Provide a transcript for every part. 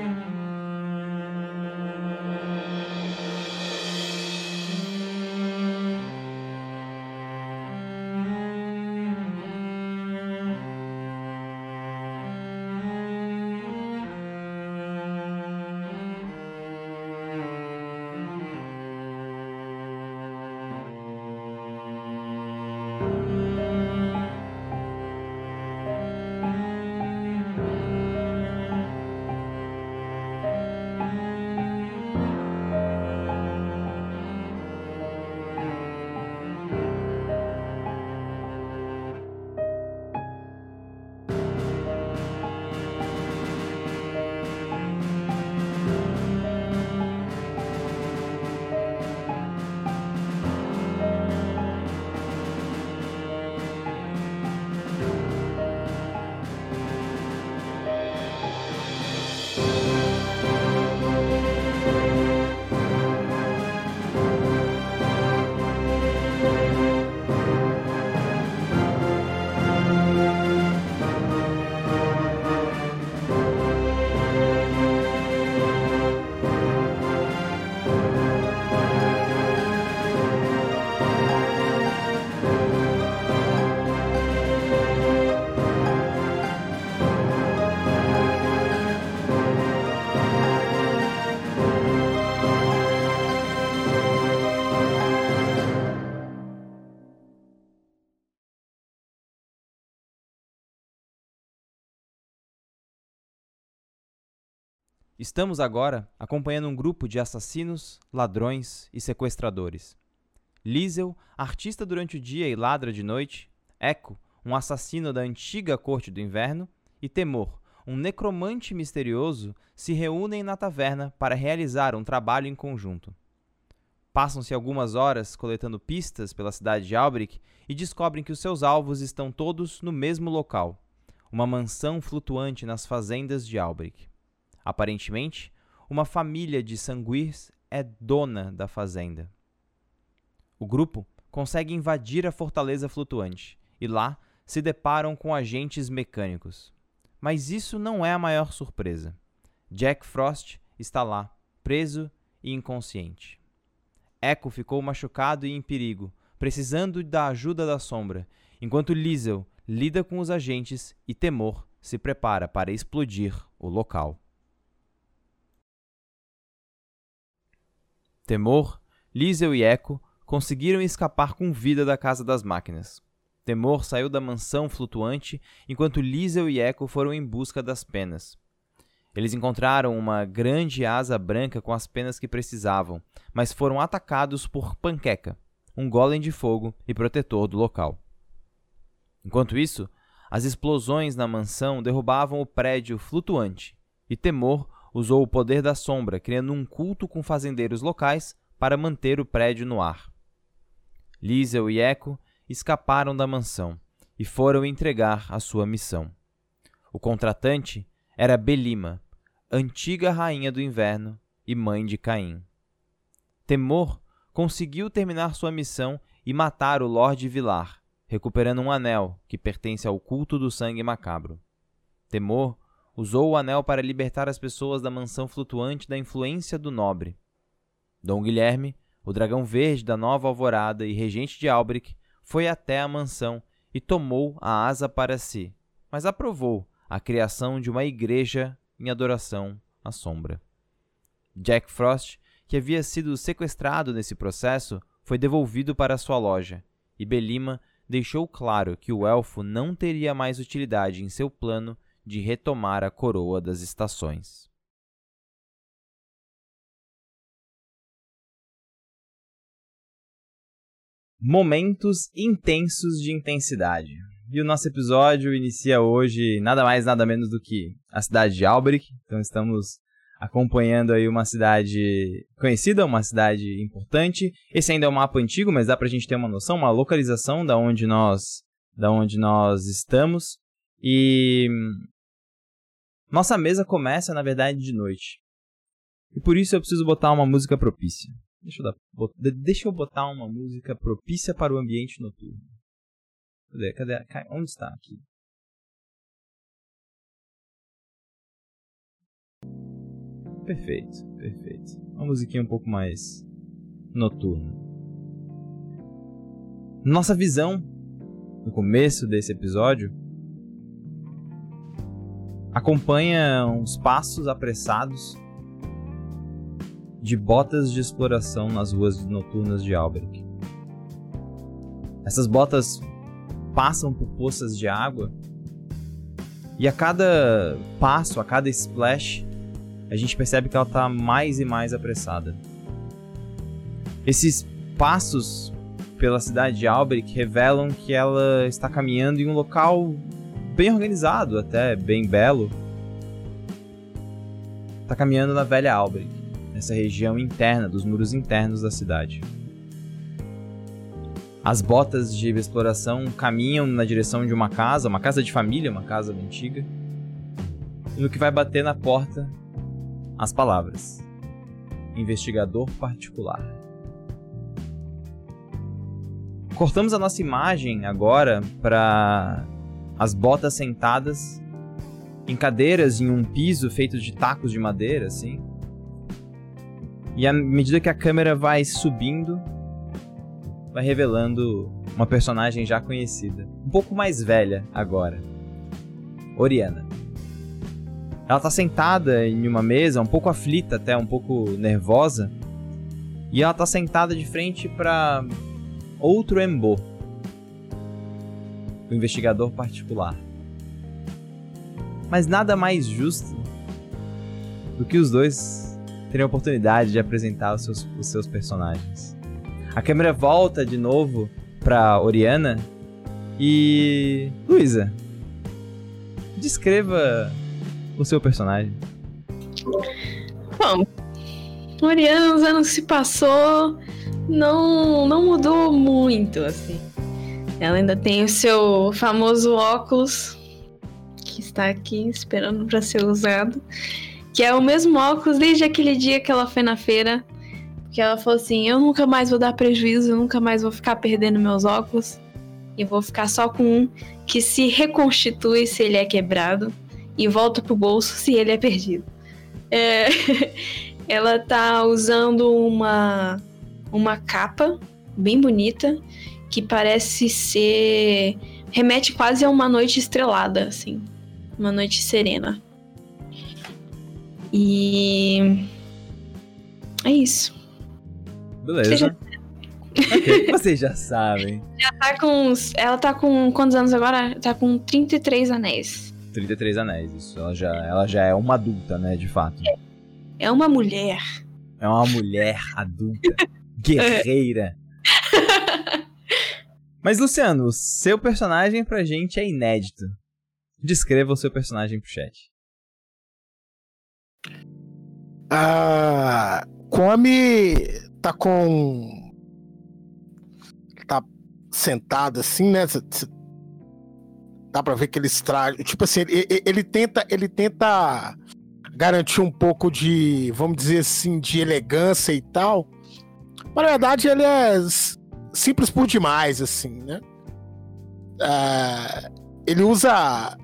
Mm-hmm. Estamos agora acompanhando um grupo de assassinos, ladrões e sequestradores. Liesel, artista durante o dia e ladra de noite, Echo, um assassino da antiga Corte do Inverno, e Temor, um necromante misterioso, se reúnem na taverna para realizar um trabalho em conjunto. Passam-se algumas horas coletando pistas pela cidade de Albric e descobrem que os seus alvos estão todos no mesmo local, uma mansão flutuante nas fazendas de Albric. Aparentemente, uma família de sanguis é dona da fazenda. O grupo consegue invadir a fortaleza flutuante e lá se deparam com agentes mecânicos. Mas isso não é a maior surpresa. Jack Frost está lá, preso e inconsciente. Echo ficou machucado e em perigo, precisando da ajuda da sombra, enquanto Liesel lida com os agentes e Temor se prepara para explodir o local. Temor, Liesel e Echo conseguiram escapar com vida da Casa das Máquinas. Temor saiu da mansão flutuante enquanto Liesel e Echo foram em busca das penas. Eles encontraram uma grande asa branca com as penas que precisavam, mas foram atacados por Panqueca, um golem de fogo e protetor do local. Enquanto isso, as explosões na mansão derrubavam o prédio flutuante, e Temor usou o poder da sombra, criando um culto com fazendeiros locais para manter o prédio no ar. Liesel e Echo escaparam da mansão e foram entregar a sua missão. O contratante era Belima, antiga rainha do inverno e mãe de Caim. Temor conseguiu terminar sua missão e matar o Lorde Vilar, recuperando um anel que pertence ao culto do sangue macabro. Temor usou o anel para libertar as pessoas da mansão flutuante da influência do nobre. Dom Guilherme, o dragão verde da nova alvorada e regente de Albric, foi até a mansão e tomou a asa para si, mas aprovou a criação de uma igreja em adoração à sombra. Jack Frost, que havia sido sequestrado nesse processo, foi devolvido para sua loja, e Belima deixou claro que o elfo não teria mais utilidade em seu plano de retomar a coroa das estações. Momentos intensos de intensidade. E o nosso episódio inicia hoje nada mais nada menos do que a cidade de Albric. Então estamos acompanhando aí uma cidade conhecida, uma cidade importante. Esse ainda é um mapa antigo, mas dá pra gente ter uma noção, uma localização da onde nós da onde nós estamos. E nossa mesa começa, na verdade, de noite. E por isso eu preciso botar uma música propícia. Deixa eu, dar, bot, deixa eu botar uma música propícia para o ambiente noturno. Cadê? Cadê? Onde está aqui? perfeito, perfeito. Uma musiquinha um pouco mais noturna. Nossa visão no começo desse episódio acompanha uns passos apressados de botas de exploração nas ruas noturnas de Albrecht. Essas botas passam por poças de água e a cada passo, a cada splash, a gente percebe que ela está mais e mais apressada. Esses passos pela cidade de Albrecht revelam que ela está caminhando em um local bem organizado, até bem belo. Está caminhando na velha Albrecht, nessa região interna dos muros internos da cidade. As botas de exploração caminham na direção de uma casa, uma casa de família, uma casa antiga. E no que vai bater na porta, as palavras: investigador particular. Cortamos a nossa imagem agora para as botas sentadas em cadeiras em um piso feito de tacos de madeira, assim. E à medida que a câmera vai subindo, vai revelando uma personagem já conhecida, um pouco mais velha agora. Oriana. Ela está sentada em uma mesa, um pouco aflita até, um pouco nervosa, e ela está sentada de frente para outro Embo, o investigador particular. Mas nada mais justo do que os dois terem a oportunidade de apresentar os seus, os seus personagens. A câmera volta de novo pra Oriana e. Luísa, descreva o seu personagem. Bom, Oriana, os anos se passou, não, não mudou muito, assim. Ela ainda tem o seu famoso óculos, que está aqui esperando para ser usado, que é o mesmo óculos desde aquele dia que ela foi na feira que ela falou assim: eu nunca mais vou dar prejuízo, eu nunca mais vou ficar perdendo meus óculos. E vou ficar só com um que se reconstitui se ele é quebrado e volta pro bolso se ele é perdido. É... ela tá usando uma, uma capa bem bonita que parece ser. remete quase a uma noite estrelada, assim. Uma noite serena. E. É isso. Beleza. Já... okay. Vocês já sabem. Já tá com. Ela tá com quantos anos agora? Tá com 33 anéis. 33 anéis, isso. Ela já, ela já é uma adulta, né, de fato. É uma mulher. É uma mulher adulta. guerreira. Mas, Luciano, seu personagem pra gente é inédito. Descreva o seu personagem pro chat. Ah, come tá com. Tá sentado assim, né? Dá pra ver que ele extrai. Tipo assim, ele, ele, tenta. Ele tenta garantir um pouco de, vamos dizer assim, de elegância e tal. Mas na verdade ele é simples por demais, assim, né? É, ele usa.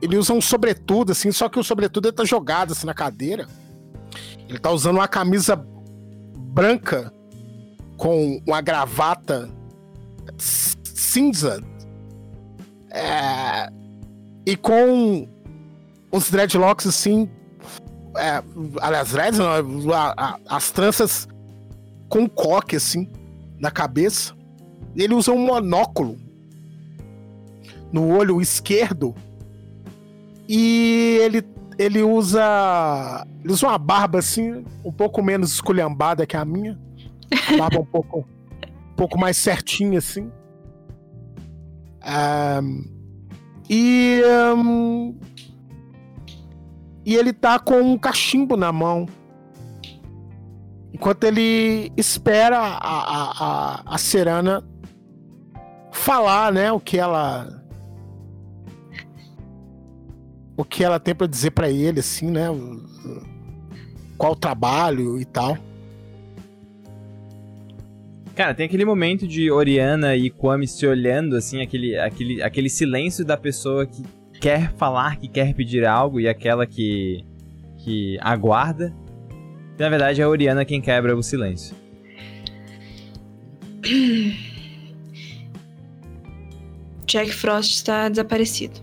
Ele usa um sobretudo, assim, só que o sobretudo ele tá jogado assim na cadeira. Ele tá usando uma camisa branca com uma gravata cinza é, e com uns dreadlocks assim. É, aliás, dreads, não, a, a, as tranças com coque assim na cabeça. Ele usa um monóculo no olho esquerdo e ele ele usa. Ele usa uma barba assim, um pouco menos esculhambada que a minha. A barba um pouco, um pouco mais certinha, assim. Um, e. Um, e ele tá com um cachimbo na mão. Enquanto ele espera a, a, a, a Serana falar, né, o que ela o que ela tem para dizer para ele, assim, né? Qual o trabalho e tal. Cara, tem aquele momento de Oriana e Kwame se olhando, assim, aquele, aquele, aquele silêncio da pessoa que quer falar, que quer pedir algo, e aquela que, que aguarda. Na verdade, é a Oriana quem quebra o silêncio. Jack Frost está desaparecido.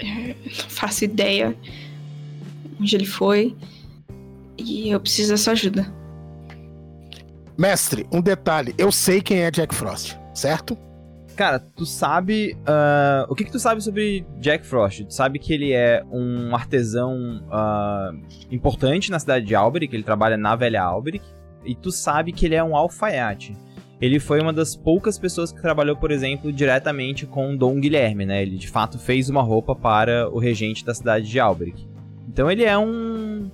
É, não faço ideia onde ele foi. E eu preciso da sua ajuda. Mestre, um detalhe. Eu sei quem é Jack Frost, certo? Cara, tu sabe. Uh, o que, que tu sabe sobre Jack Frost? Tu sabe que ele é um artesão uh, importante na cidade de Alberic, ele trabalha na velha Alberic. E tu sabe que ele é um alfaiate. Ele foi uma das poucas pessoas que trabalhou, por exemplo, diretamente com Dom Guilherme, né? Ele de fato fez uma roupa para o regente da cidade de Alberic. Então ele é um.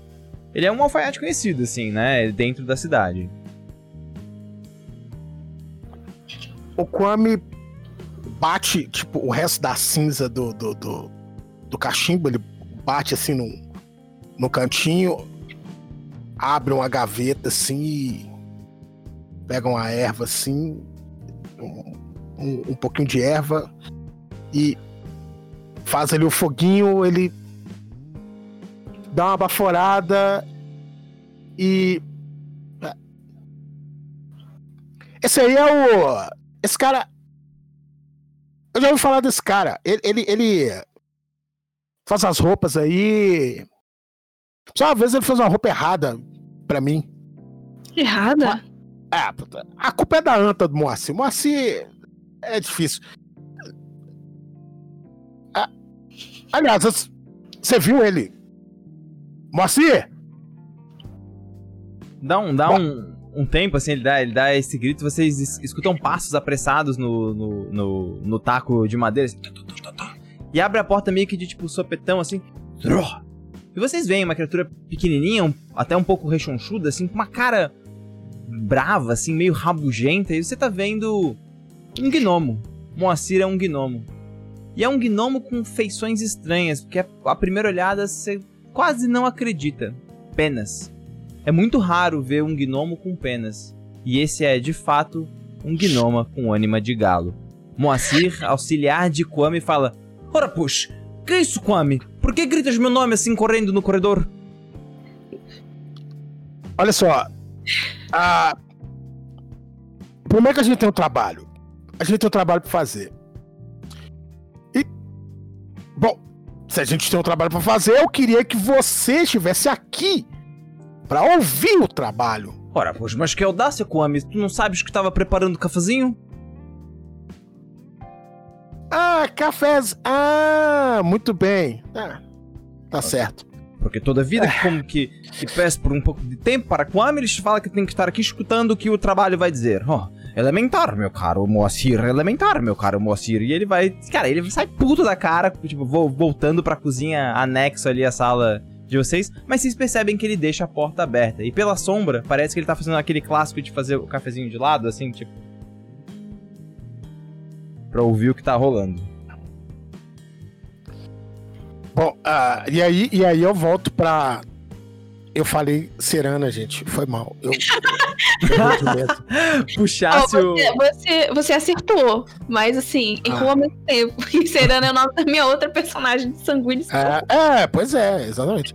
Ele é um alfaiate conhecido, assim, né? Dentro da cidade. O Kwame bate, tipo, o resto da cinza do, do, do, do cachimbo, ele bate assim no, no cantinho, abre uma gaveta assim pega uma erva assim, um, um, um pouquinho de erva e faz ali o foguinho, ele dá uma baforada e. Esse aí é o. Esse cara. Eu já ouvi falar desse cara. Ele, ele, ele faz as roupas aí. Só uma vez ele fez uma roupa errada pra mim. Errada? É, a culpa é da anta do Moacir. Moacir é difícil. Aliás, você viu ele? Moacir! Dá um, dá um, um tempo, assim, ele dá, ele dá esse grito, vocês escutam passos apressados no, no, no, no taco de madeira, assim, e abre a porta meio que de tipo sopetão, assim. E vocês veem uma criatura pequenininha, um, até um pouco rechonchuda, assim, com uma cara brava, assim, meio rabugenta, e você tá vendo um gnomo. Moacir é um gnomo. E é um gnomo com feições estranhas, porque a primeira olhada você quase não acredita. Penas. É muito raro ver um gnomo com penas. E esse é, de fato, um gnoma com ânima de galo. Moacir, auxiliar de Kwame, fala: Ora, puxa, que é isso, Kwame? Por que gritas meu nome assim correndo no corredor? Olha só, ah, primeiro que a gente tem um trabalho. A gente tem um trabalho para fazer. E. Bom, se a gente tem um trabalho para fazer, eu queria que você estivesse aqui para ouvir o trabalho. Ora, pois, mas que audácia, Kwame. Tu não sabes que estava preparando o cafezinho? Ah, cafés. Ah, muito bem. Ah, tá certo. Porque toda vida que, como que, que peço por um pouco de tempo para Kwame, eles falam que tem que estar aqui escutando o que o trabalho vai dizer. Oh, elementar, meu caro Moacir, elementar, meu caro Moacir. E ele vai. Cara, ele sai puto da cara, tipo, voltando pra cozinha anexo ali à sala de vocês, mas vocês percebem que ele deixa a porta aberta. E pela sombra, parece que ele tá fazendo aquele clássico de fazer o cafezinho de lado, assim, tipo. Pra ouvir o que tá rolando. Bom, uh, e, aí, e aí eu volto pra. Eu falei Serana, gente. Foi mal. Eu. Puxasse oh, você, você, você, acertou, mas assim, errou ah. ao mesmo tempo. E Serana é o nome da minha outra personagem de sanguíneo. É, é, pois é, exatamente.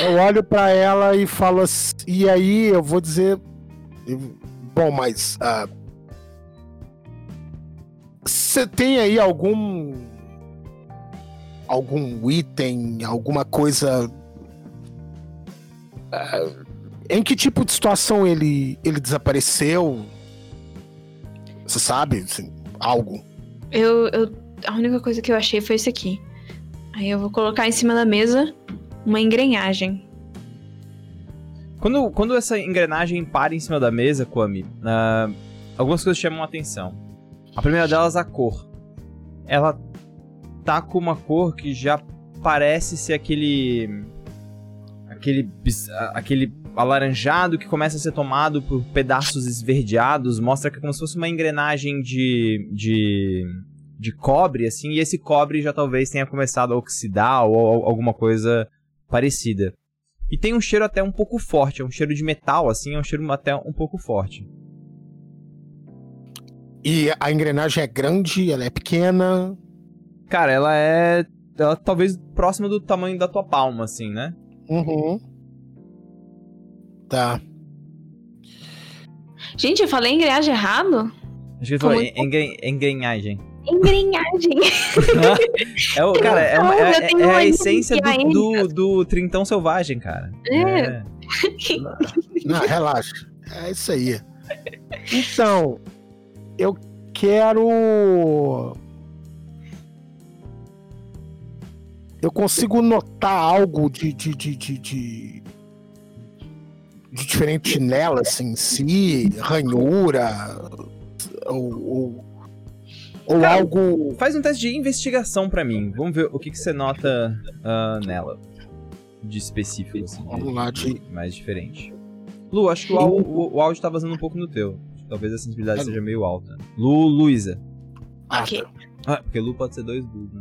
Eu olho para ela e falo assim. E aí eu vou dizer. Bom, mas. Ah, você uh, tem aí algum algum item, alguma coisa. Em que tipo de situação ele, ele desapareceu? Você sabe? Assim, algo? Eu, eu. A única coisa que eu achei foi isso aqui. Aí eu vou colocar em cima da mesa uma engrenagem. Quando, quando essa engrenagem para em cima da mesa, Kwame, uh, algumas coisas chamam a atenção. A primeira delas, a cor. Ela tá com uma cor que já parece ser aquele. Aquele. aquele alaranjado que começa a ser tomado por pedaços esverdeados. Mostra que é como se fosse uma engrenagem de. de. de cobre, assim, e esse cobre já talvez tenha começado a oxidar ou, ou alguma coisa parecida. E tem um cheiro até um pouco forte, é um cheiro de metal, assim, é um cheiro até um pouco forte. E a engrenagem é grande, ela é pequena? Cara, ela é. Ela talvez próxima do tamanho da tua palma, assim, né? Uhum. Tá. Gente, eu falei engrenagem errado? Acho que ele falou engren- engrenagem. Engrenagem. É o, cara, é, uma- é- é uma a essência do, do, do trintão selvagem, cara. É. Não, relaxa. É isso aí. Então, eu quero. Eu consigo notar algo de, de, de, de, de, de diferente nela, assim, em si, ranhura, ou, ou, ou Cara, algo. Faz um teste de investigação pra mim. Vamos ver o que, que você nota ah, nela. De específico, assim. de- Vamos lá, de- Mais diferente. Lu, acho que o, o- o áudio tá vazando um pouco no teu. Talvez a sensibilidade Alô? seja meio alta. Lu, Luísa. Ah, Ok. tá. Ah, porque Lu pode ser dois Lus, né?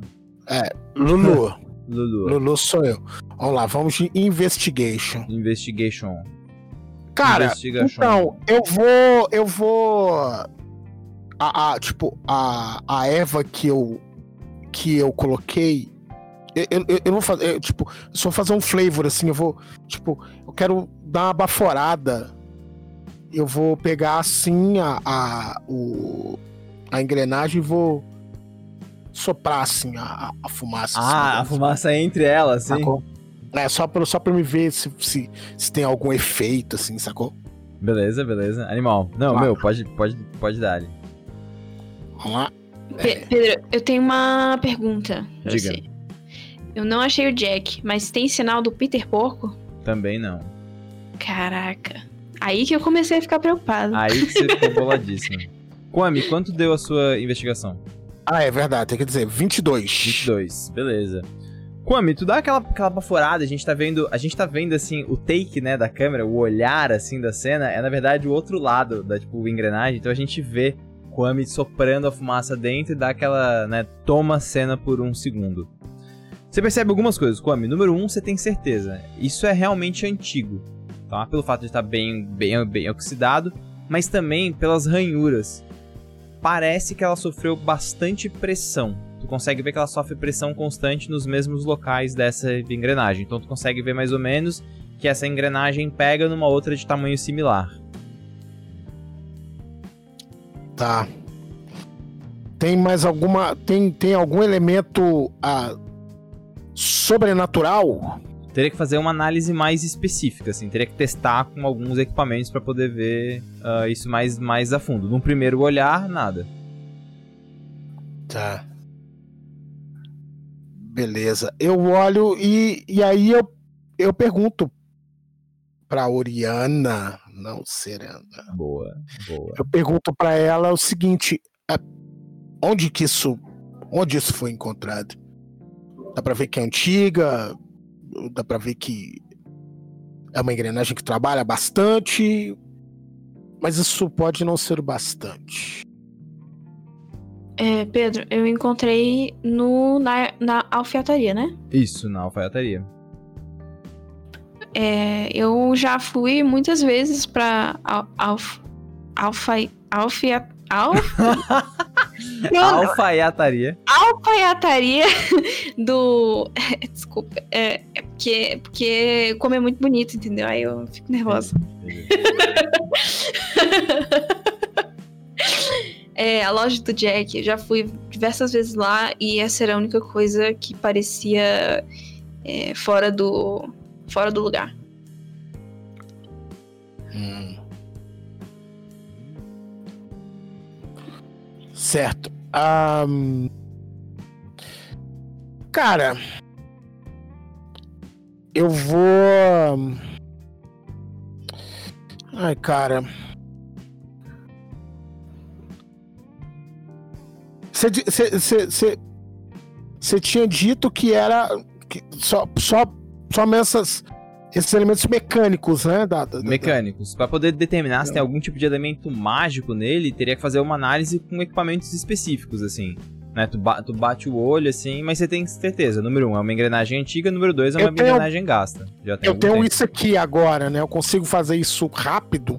Lulu. Lulu. Lulu sou eu. Vamos lá, vamos de investigation. Investigation. Cara, Investigation. Então, eu vou. Eu vou. A, a- tipo, a, a Eva que eu. Que eu coloquei. Eu, eu, eu- vou fazer. eu, tipo, só fazer um flavor assim. Eu vou. Tipo, eu quero dar uma baforada. Eu vou pegar assim a. a, o, a engrenagem e vou soprar assim a, a fumaça. Ah, a assim, fumaça entre elas, sim. sacou? É, só pra, só pra me ver se, se, se tem algum efeito, assim, sacou? Beleza, beleza. Animal. Não, meu, pode, pode, pode dar ali. Vamos lá. Pe- Pedro, eu tenho uma pergunta pra Diga. você. Eu não achei o Jack, mas tem sinal do Peter Porco? Também não. Caraca. Aí que eu comecei a ficar preocupada. Aí que você ficou boladíssimo. Kwame, quanto deu a sua investigação? Ah, é verdade, tem que dizer 22. 22, beleza. Kwame, tu dá aquela, aquela baforada, a gente tá vendo, a gente tá vendo assim, o take, né, da câmera, o olhar assim da cena, é na verdade o outro lado da tipo engrenagem, então a gente vê Kwame soprando a fumaça dentro e dá aquela, né, toma a cena por um segundo. Você percebe algumas coisas, Kwame. Número um, você tem certeza. Isso é realmente antigo, tá? Pelo fato de estar bem, bem, bem oxidado, mas também pelas ranhuras. Parece que ela sofreu bastante pressão. Tu consegue ver que ela sofre pressão constante nos mesmos locais dessa engrenagem. Então tu consegue ver mais ou menos que essa engrenagem pega numa outra de tamanho similar. Tá. Tem mais alguma. Tem, tem algum elemento ah, sobrenatural? Teria que fazer uma análise mais específica, assim. Teria que testar com alguns equipamentos para poder ver ah, isso mais, mais a fundo. Num primeiro olhar, nada. Tá. Beleza. Eu olho e, e aí eu, eu pergunto pra Oriana, não Serena. Boa, boa. Eu pergunto pra ela o seguinte: ah, onde que isso, onde isso foi encontrado? Dá pra ver que é antiga? Dá pra ver que é uma engrenagem que trabalha bastante? Mas isso pode não ser o bastante. É, Pedro, eu encontrei no, na, na alfaiataria, né? Isso, na alfaiataria. É, eu já fui muitas vezes pra al, alf, alfa, alfia, al, Pronto, Alfaiataria. alfaiataria do. Desculpa, é, é porque, porque como é muito bonito, entendeu? Aí eu fico nervosa. É, a loja do Jack, eu já fui diversas vezes lá e essa era a única coisa que parecia é, fora do fora do lugar. Hum. Certo. Ahn, Cara, eu vou. Ai, cara. Você tinha dito que era que só, só, só essas, esses elementos mecânicos, né? Da, da- Mecânicos. Pra poder determinar se tem algum tipo de elemento mágico nele, teria que fazer uma análise com equipamentos específicos, assim. Né? Tu, ba- tu bate o olho, assim, mas você tem certeza. Número um, é uma engrenagem antiga. Número dois, é uma tenho- engrenagem gasta. Eu tenho tempo. isso aqui agora, né? Eu consigo fazer isso rápido.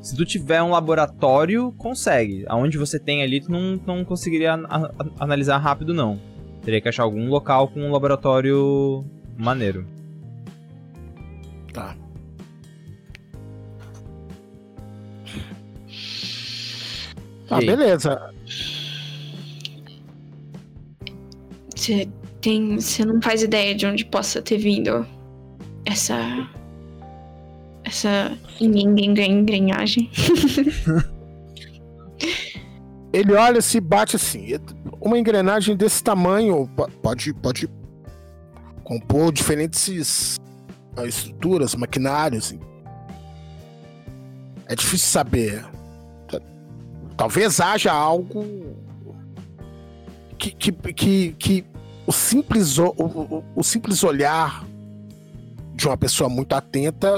Se tu tiver um laboratório, consegue. Aonde você tem ali, tu não, não conseguiria analisar rápido, não. Teria que achar algum local com um laboratório maneiro. Tá. Tá, aí? beleza. Você tem. Você não faz ideia de onde possa ter vindo essa. Essa engrenagem. Ele olha, se bate assim. Uma engrenagem desse tamanho po- pode, pode compor diferentes ah, estruturas, maquinários. É difícil saber. Ta- Talvez haja algo que, que, que, que o, simples, o, o, o simples olhar de uma pessoa muito atenta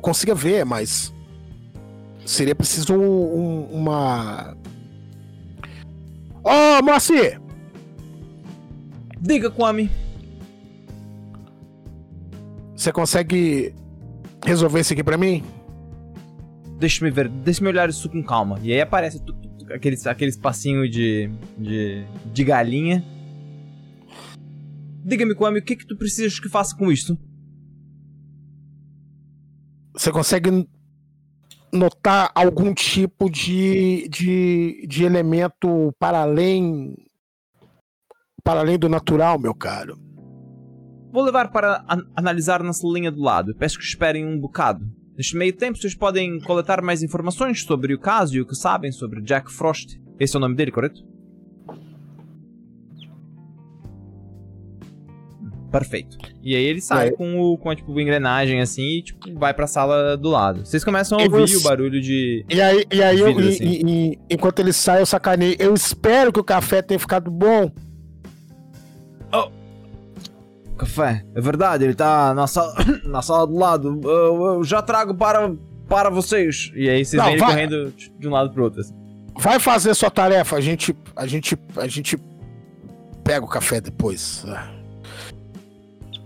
consiga ver, mas seria preciso um- uma Ô, Moacir! Diga, Kwame. Você consegue resolver isso aqui pra mim? Deixa-me ver, deixa-me olhar isso com calma. E aí aparece tu- tu- tu- aqueles, aqueles passinhos de, de, de galinha. Diga-me, Kwame, o que que tu precisas que faça com isto? Você consegue notar algum tipo de, de, de elemento para além para além do natural, meu caro? Vou levar para an- analisar na linha do lado. Peço que esperem um bocado. Neste meio tempo, vocês podem coletar mais informações sobre o caso e o que sabem sobre Jack Frost. Esse é o nome dele, correto? Perfeito. E aí ele sai É. com, o, com a tipo, engrenagem assim e tipo, vai pra sala do lado. Vocês começam a ouvir o barulho de. E aí, e aí eu, e- assim. e- e- enquanto ele sai, eu sacanei. Eu espero que o café tenha ficado bom. Café. É verdade, ele tá na sala, na sala do lado. Eu, eu já trago para, para vocês. E aí vocês Não, vêm vai. correndo de um lado pro outro. assim. Vai fazer sua tarefa. A gente, a gente, a gente pega o café depois.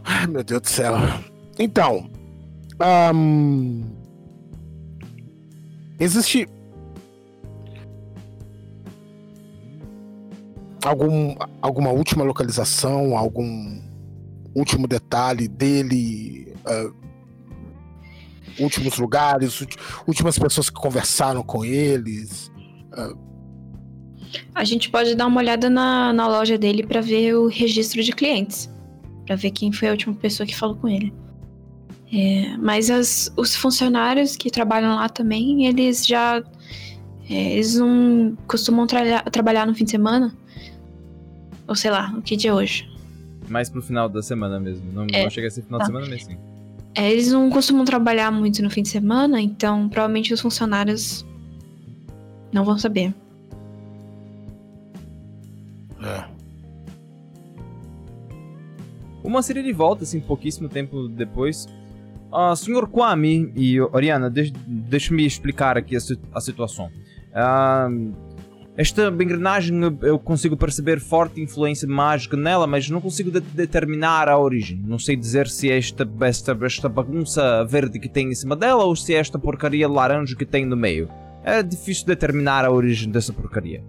Ai, meu Deus do céu. Então, ahn, existe algum, alguma última localização, algum último detalhe dele, ah, últimos lugares, últimas pessoas que conversaram com eles? A gente pode dar uma olhada na, na loja dele pra ver o registro de clientes. Pra ver quem foi a última pessoa que falou com ele. É, mas as- os funcionários que trabalham lá também, eles já. é, eles não costumam tra- trabalhar no fim de semana. Ou sei lá, o que dia é hoje. Mais pro final da semana mesmo. Não, É. não chega a ser final Tá. de semana mesmo, sim. É, eles não costumam trabalhar muito no fim de semana, então provavelmente os funcionários não vão saber. É. O Mansiri ele volta, assim, pouquíssimo tempo depois. Ah, Sr. Kwame e Oriana, de deixe-me explicar aqui a, si- a situação. Ah, esta engrenagem eu- consigo perceber forte influência mágica nela, mas não consigo de- determinar a origem. Não sei dizer se é esta, esta, esta bagunça verde que tem em cima dela ou se é esta porcaria laranja que tem no meio. É difícil determinar a origem dessa porcaria.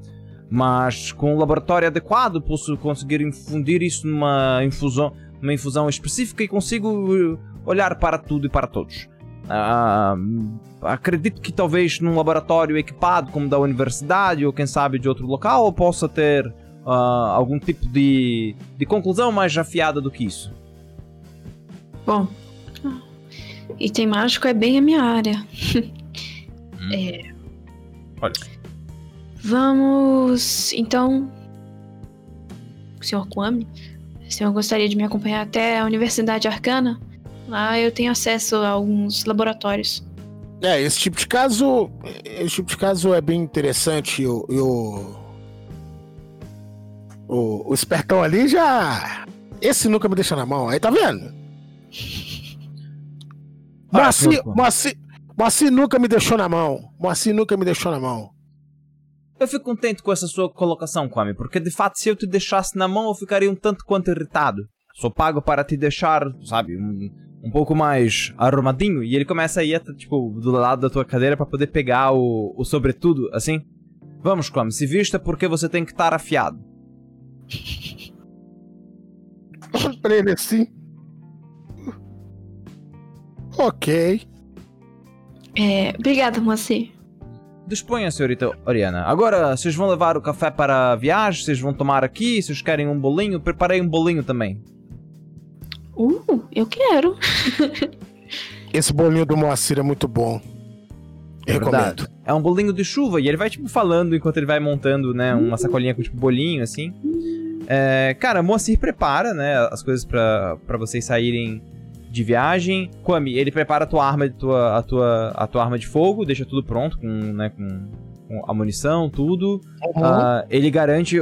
Mas com um laboratório adequado posso conseguir infundir isso numa infusão, numa infusão específica e consigo uh, olhar para tudo e para todos. Ah, acredito que talvez num laboratório equipado como da universidade ou quem sabe de outro local eu possa ter ah, algum tipo de, de conclusão mais afiada do que isso. Bom, item mágico é bem a minha área. Olha, Vamos, então. Senhor Kwame, o senhor gostaria de me acompanhar até a Universidade Arcana? Lá eu tenho acesso a alguns laboratórios. É, esse tipo de caso. Esse tipo de caso é bem interessante. O, e o, o, o espertão ali já. Esse nunca me deixa na mão. Aí tá vendo? Ah, Moacir. Moacir, Moacir nunca me deixou na mão. Moacir nunca me deixou na mão. eu fico contente com essa sua colocação, Kwame, porque de fato se eu te deixasse na mão eu ficaria um tanto quanto irritado. Sou pago para te deixar, sabe, um, um pouco mais arrumadinho. E ele começa a ir, até, tipo, do lado da tua cadeira para poder pegar o, o sobretudo, assim. Vamos, Kwame, se vista porque você tem que estar afiado. Olha pra ele assim. Ok. É, obrigada, Moacir. Disponha, senhorita Oriana. Agora, vocês vão levar o café para a viagem? Vocês vão tomar aqui? Vocês querem um bolinho? Preparei um bolinho também. Uh, eu quero. Esse bolinho do Moacir é muito bom. Eu É recomendo. É um bolinho de chuva e ele vai, tipo, falando enquanto ele vai montando, né, uma sacolinha com, tipo, bolinho, assim. É, cara, Moacir prepara, né, as coisas pra, pra vocês saírem de viagem. Kwame, ele prepara a tua arma, de tua, a, tua, a tua arma de fogo, deixa tudo pronto com, né, com, com a munição, tudo. Uhum. Ah, ele garante,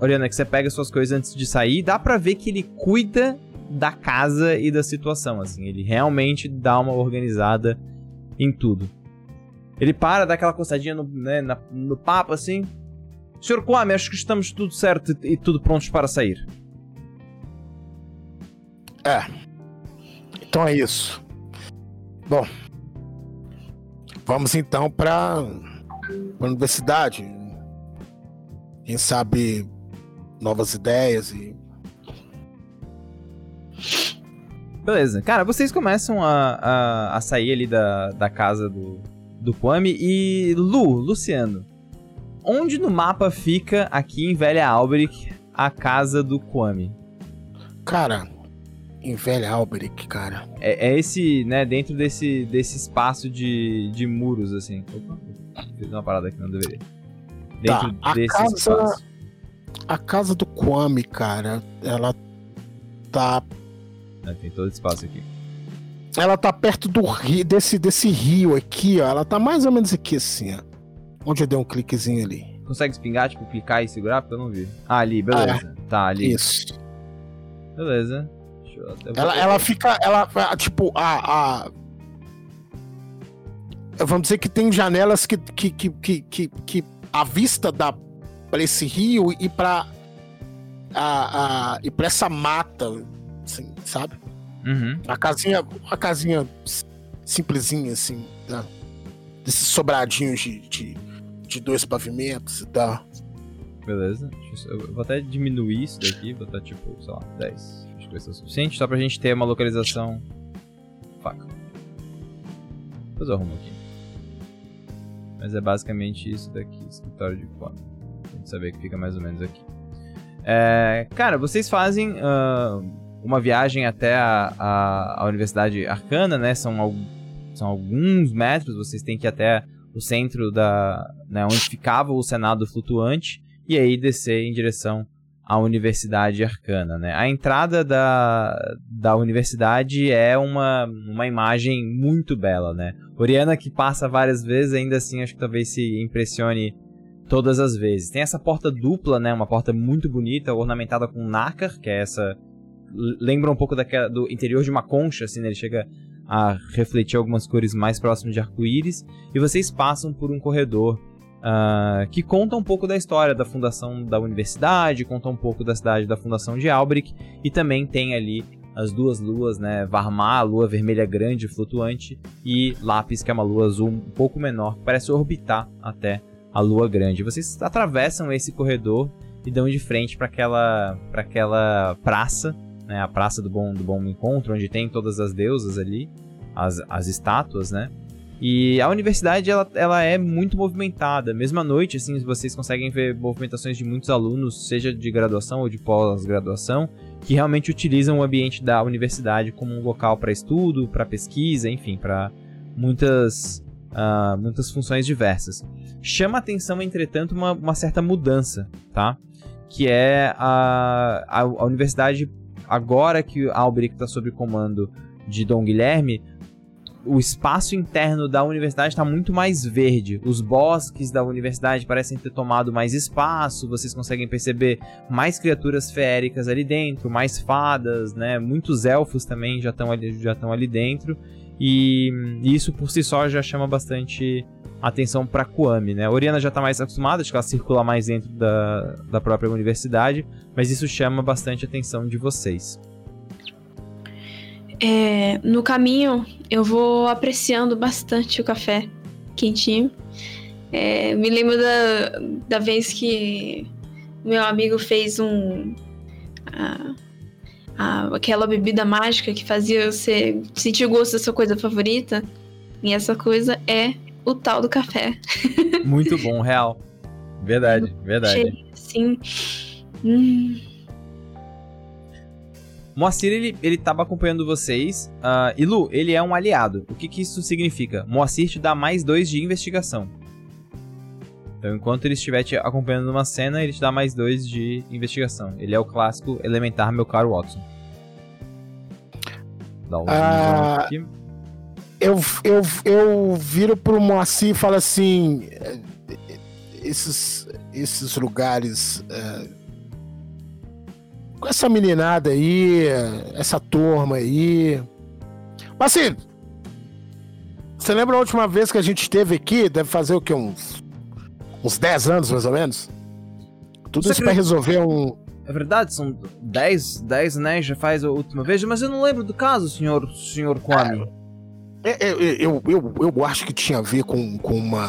Oriana, que você pega suas coisas antes de sair. Dá pra ver que ele cuida da casa e da situação, assim. Ele realmente dá uma organizada em tudo. Ele para, dá aquela coçadinha no, né, na- no papo, assim. Senhor Kwame, acho que estamos tudo certo e tudo prontos para sair. Então é isso. Bom, vamos então para a universidade. Quem sabe novas ideias e Beleza. Cara, vocês começam a, a, a sair ali da, da casa do, do Kwame e. Lu, Luciano. Onde no mapa fica aqui em Velha Alberic a casa do Kwame? cara, em Velha Alberic, cara. É, é esse, né, dentro desse, desse espaço de, de muros, assim. Opa, fiz uma parada que não deveria. Dentro Tá, a desse casa- espaço. A casa do Kwame, cara, ela tá né, tem todo espaço aqui. ela tá perto do rio, desse desse rio aqui, ó. Ela tá mais ou menos aqui assim, ó. Onde eu dei um cliquezinho ali. Consegue espingar, tipo, clicar e segurar? Porque eu não vi. Ah, ali, beleza. Tá, ali. Isso. Beleza. Deixa eu até... Ela, ela fica. Ela, a- tipo, a, a- Vamos dizer que tem janelas que, que, que, que, que, que a vista dá pra esse rio e pra. A, a, e pra essa mata, sabe? Uhum. A casinha. Uma casinha simplesinha, assim, tá? Desses sobradinhos de, de, de dois pavimentos e tal. Beleza. Eu, vou até diminuir isso daqui, botar tipo, sei lá, 10. Acho que vai ser o suficiente, só pra gente ter uma localização. Faca. Depois eu arrumo aqui. Mas é basicamente isso daqui, escritório de quadro. Pra gente saber que fica mais ou menos aqui. É, cara, vocês fazem ah, uma viagem até a, a, a Universidade Arcana, né? São, são alguns metros, vocês têm que ir até o centro da. Né, onde ficava o Senado flutuante e aí descer em direção à Universidade Arcana, né? A entrada da, da universidade é uma, uma imagem muito bela, né? Oriana que passa várias vezes, ainda assim acho que talvez se impressione todas as vezes. Tem essa porta dupla, né? Uma porta muito bonita, ornamentada com nácar, que é essa... Lembra um pouco daquela, do interior de uma concha, assim, né? Ele chega a refletir algumas cores mais próximas de arco-íris. E vocês passam por um corredor ah, que conta um pouco da história da fundação da universidade, conta um pouco da cidade da fundação de Albric, e também tem ali as duas luas, né? Varmar, a lua vermelha grande flutuante, e Lápis, que é uma lua azul um pouco menor, parece orbitar até a lua grande. Vocês atravessam esse corredor e dão de frente para aquela, aquela praça, né? A praça do bom, do bom encontro, onde tem todas as deusas ali, as, as estátuas, né? E a universidade ela, ela é muito movimentada. Mesmo à noite, assim, vocês conseguem ver movimentações de muitos alunos, seja de graduação ou de pós-graduação, que realmente utilizam o ambiente da universidade como um local para estudo, para pesquisa, enfim, para muitas, ah, muitas funções diversas. Chama atenção, entretanto, uma, uma certa mudança, tá? Que é a, a, a universidade, agora que Albrecht está sob comando de Dom Guilherme, o espaço interno da universidade está muito mais verde. Os bosques da universidade parecem ter tomado mais espaço. Vocês conseguem perceber mais criaturas feéricas ali dentro, mais fadas, né? Muitos elfos também já estão ali, já ali dentro. E isso por si só já chama bastante atenção para Kuami, né? A Oriana já está mais acostumada, acho que ela circula mais dentro da, da própria universidade, mas isso chama bastante a atenção de vocês. É, no caminho, eu vou apreciando bastante o café quentinho. É, me lembro da, da vez que meu amigo fez um. ah, a- aquela bebida mágica que fazia você sentir o gosto da sua coisa favorita. E essa coisa é o tal do café. Muito bom, real. Verdade, verdade. Cheirinho assim. Hum, Moacir, ele, ele tava acompanhando vocês. ah, e Lu, ele é um aliado. O que, que isso significa? Moacir te dá mais dois de investigação. Então, enquanto ele estiver te acompanhando numa cena, ele te dá mais dois de investigação. Ele é o clássico elementar, meu caro Watson. Dá um Ah, aqui. Eu, eu, eu viro pro Moacir e falo assim: eh, esses, esses lugares. eh, com essa meninada aí, eh, essa turma aí. Moacir, você lembra a última vez que a gente esteve aqui? Deve fazer o quê? Uns, uns 10 anos mais ou menos? Tudo Você isso pra resolver um. É verdade, são 10, 10 anéis já faz a última vez, mas eu não lembro do caso, senhor, senhor Kwame. É, é, é, Eu, eu, eu acho que tinha a ver com, com uma.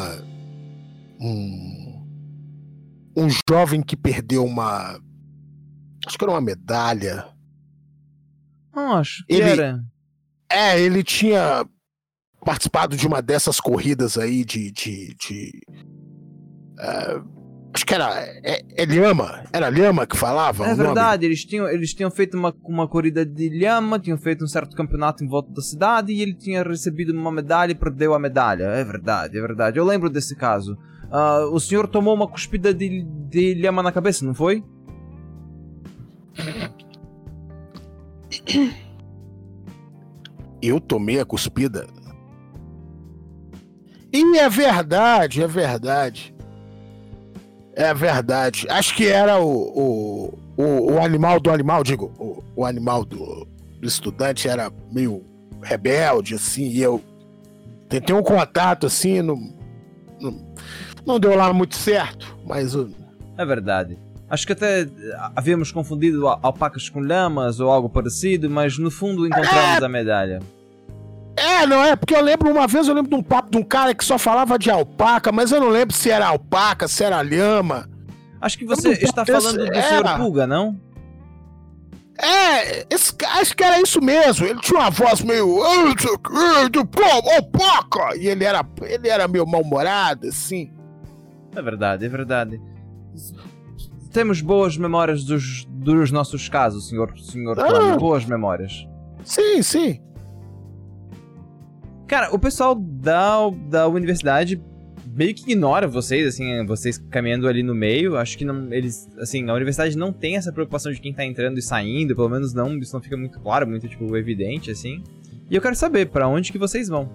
Um, um jovem que perdeu uma. Acho que era uma medalha. Ah, acho que Ele- era. É, ele tinha participado de uma dessas corridas aí de. de, de é, acho que era. É, é Lhama? Era Lhama que falava? É o nome? verdade, eles tinham, eles tinham feito uma, uma corrida de lhama, tinham feito um certo campeonato em volta da cidade e ele tinha recebido uma medalha e perdeu a medalha. É verdade, é verdade. Eu lembro desse caso. Ah, o senhor tomou uma cuspida de, de lhama na cabeça, não foi? Eu tomei a cuspida. E é verdade, é verdade. É verdade. Acho que era o, o, o, o animal do animal, digo, o, o animal do, do estudante era meio rebelde, assim, e eu tentei um contato, assim, não, não, não deu lá muito certo, mas o- É verdade. Acho que até havíamos confundido al- alpacas com lamas ou algo parecido, mas no fundo encontramos a medalha. É, não é? Porque eu lembro uma vez, eu lembro de um papo de um cara que só falava de alpaca, mas eu não lembro se era alpaca, se era lhama. Acho que você está falando do era. senhor Pulga, não? É, esse, acho que era isso mesmo. Ele tinha uma voz meio. "Ah, não sei o quê, de pô, alpaca! E ele era, ele era meio mal-humorado, assim. É verdade, é verdade. Temos boas memórias dos, dos nossos casos, senhor, senhor Ah. Boas memórias. Sim, sim. Cara, o pessoal da, da universidade meio que ignora vocês, assim, vocês caminhando ali no meio. Acho que não, eles, assim, a universidade não tem essa preocupação de quem tá entrando e saindo, pelo menos não, isso não fica muito claro, muito, tipo, evidente, assim. E eu quero saber, pra onde que vocês vão?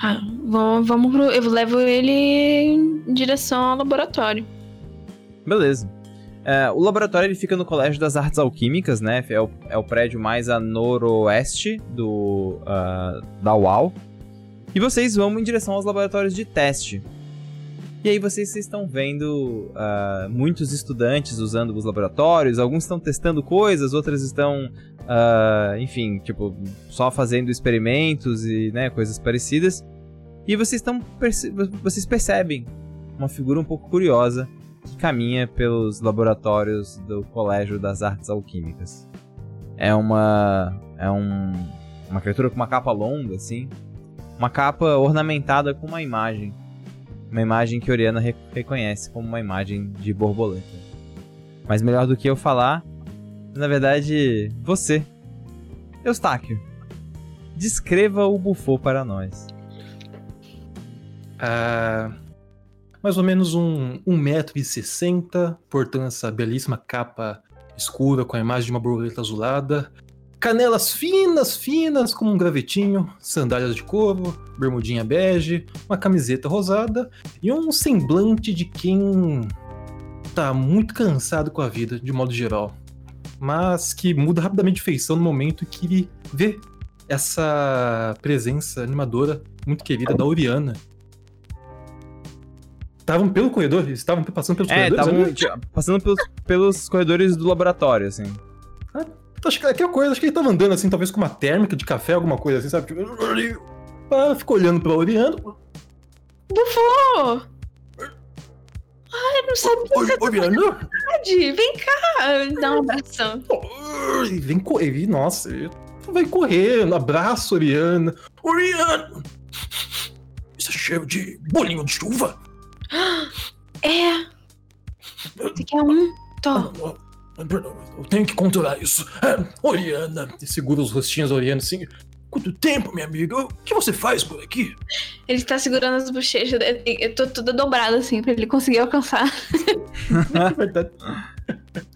Ah, vamos, vamos pro. Eu levo ele em direção ao laboratório. Beleza. É, o laboratório ele fica no Colégio das Artes Alquímicas, né? É o, é o prédio mais a noroeste do, ah, da UAL. E vocês vão em direção aos laboratórios de teste. E aí vocês, vocês estão vendo ah, muitos estudantes usando os laboratórios. Alguns estão testando coisas, outros estão, ah, enfim, tipo, só fazendo experimentos e né, coisas parecidas. E vocês estão vocês percebem uma figura um pouco curiosa que caminha pelos laboratórios do Colégio das Artes Alquímicas. É uma é um, uma criatura com uma capa longa assim, uma capa ornamentada com uma imagem, uma imagem que Oriana re- reconhece como uma imagem de borboleta. Mas melhor do que eu falar, na verdade, você, Eustáquio, descreva o bufô para nós. Ah, mais ou menos um 1,60m, portando essa belíssima capa escura com a imagem de uma borboleta azulada. Canelas finas, finas, como um gravetinho, sandálias de couro, bermudinha bege, uma camiseta rosada e um semblante de quem tá muito cansado com a vida, de modo geral. Mas que muda rapidamente de feição no momento que ele vê essa presença animadora muito querida da Oriana, Estavam pelo corredor? Eles estavam passando pelos É, corredores? estavam tipo, passando pelos, pelos corredores do laboratório, assim. Acho que aquela coisa, acho que ele tava andando assim, talvez com uma térmica de café, alguma coisa assim, sabe? Tipo, ah, ficou olhando pra Oriana. Bufô! Ai, não sabia. Oi, Oriana? pode! Vem cá! Dá um abração. Ele vem correr, nossa, ele vai correndo, abraço Oriana. Oriana! Isso é cheiro de bolinho de chuva? É. Você quer um? Tô. Eu tenho que controlar isso. É, Oriana, segura os rostinhos da Oriana assim. Quanto tempo, minha amiga? O que você faz por aqui? Ele tá segurando as bochechas. Eu tô toda dobrada assim pra ele conseguir alcançar. Verdade.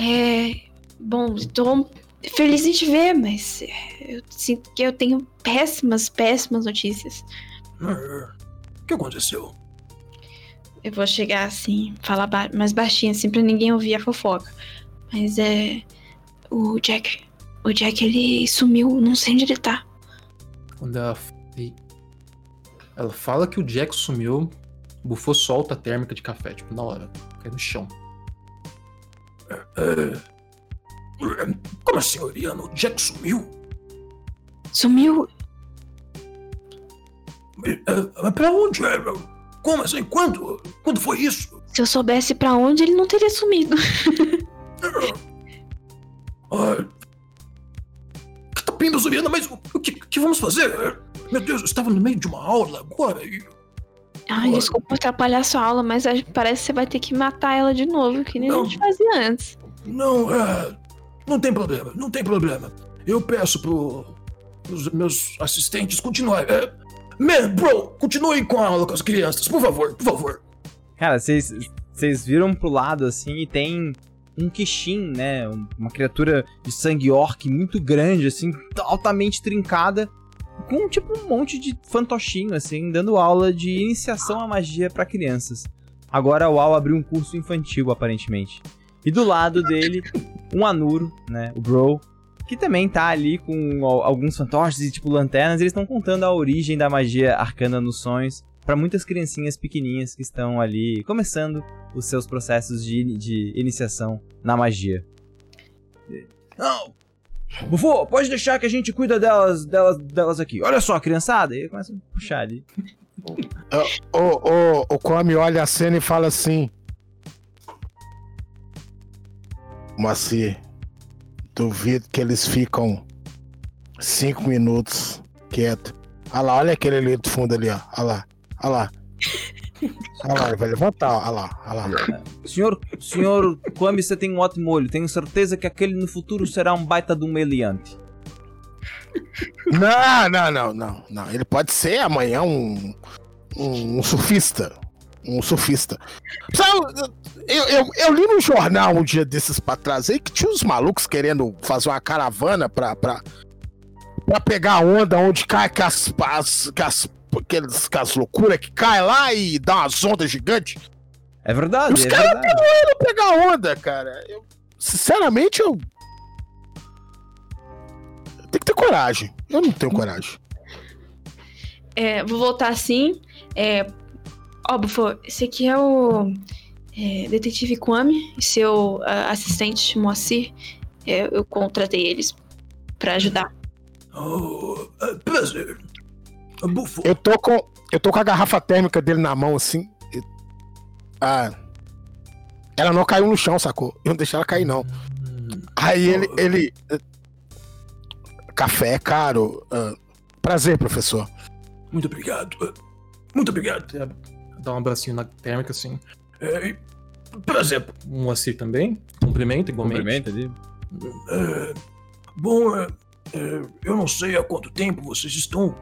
É. Bom, tô feliz em te ver, mas eu sinto que eu tenho péssimas, péssimas notícias. Ah, O que aconteceu? Eu vou chegar assim, falar ba mais baixinho, assim, pra ninguém ouvir a fofoca. Mas é. O Jack. O Jack, ele sumiu, não sei onde ele tá. Quando ela, ela fala que o Jack sumiu, o Bufô solta a térmica de café, tipo, na hora. Cai no chão. Como assim, Oriana? O Jack sumiu? Sumiu? Mas pra onde? é? Como assim? Quando? Quando foi isso? Se eu soubesse pra onde, ele não teria sumido. Ah, tá pindo, Oriana? Mas o que, que vamos fazer? Meu Deus, eu estava no meio de uma aula agora e... Ai, desculpa atrapalhar sua aula, mas a- parece que você vai ter que matar ela de novo, que nem a Não. gente fazia antes. Não, é. Não tem problema, não tem problema. Eu peço pro, pros meus assistentes continuarem. É, man, bro, continue com a aula com as crianças, por favor, por favor. Cara, vocês viram pro lado assim e tem um Kishin, né? um- Uma criatura de sangue orc muito grande, assim, altamente trincada, com tipo um monte de fantochinho, assim, dando aula de iniciação à magia pra crianças. Agora o Al abriu um curso infantil, aparentemente. E do lado dele, um Anuro, né? O Bro, que também tá ali com al- alguns fantoches e tipo lanternas. Eles estão contando a origem da magia arcana nos sonhos para muitas criancinhas pequenininhas que estão ali começando os seus processos de, de iniciação na magia. Não! Bufô, pode deixar que a gente cuida delas, delas, delas aqui. Olha só, criançada. E começa a puxar ali. O, o, o Kwame olha a cena e fala assim: Moacir, duvido que eles ficam cinco minutos quieto. Olha lá, olha aquele ali do fundo ali, ó. Olha lá, olha lá. Olha lá, ele vai levantar, olha lá, olha lá. Senhor, senhor Kwame, você tem um ótimo olho. Tenho certeza que aquele no futuro será um baita de um meliante. Não, não, não, não, não. Ele pode ser amanhã um, um, um surfista. Um surfista. Sabe, eu, eu, eu li no jornal um dia desses pra trás aí que tinha uns malucos querendo fazer uma caravana pra, pra, pra pegar a onda onde cai com as, as, com as, aqueles, com as loucuras que cai lá e dá umas ondas gigantes. É verdade, Os é caras querendo pegar a onda, cara. Eu, sinceramente, eu. Tem que ter coragem. Eu não tenho coragem. É, vou voltar assim. É, ó, Bufo, esse aqui é o é, detetive Kwame e seu assistente Moacir. É, eu contratei eles pra ajudar. Oh, prazer. Bufo. Eu tô com. Eu tô com a garrafa térmica dele na mão, assim. e- Ah. Ela não caiu no chão, sacou? Eu não deixei ela cair, não. Aí ele. ele café é caro. ah, prazer, professor. Muito obrigado. Muito obrigado. Dá um abracinho na térmica, assim. É, e- prazer. Um Moacir também. Cumprimenta igualmente. Cumprimenta ali. É, bom, é, é, eu não sei há quanto tempo vocês estão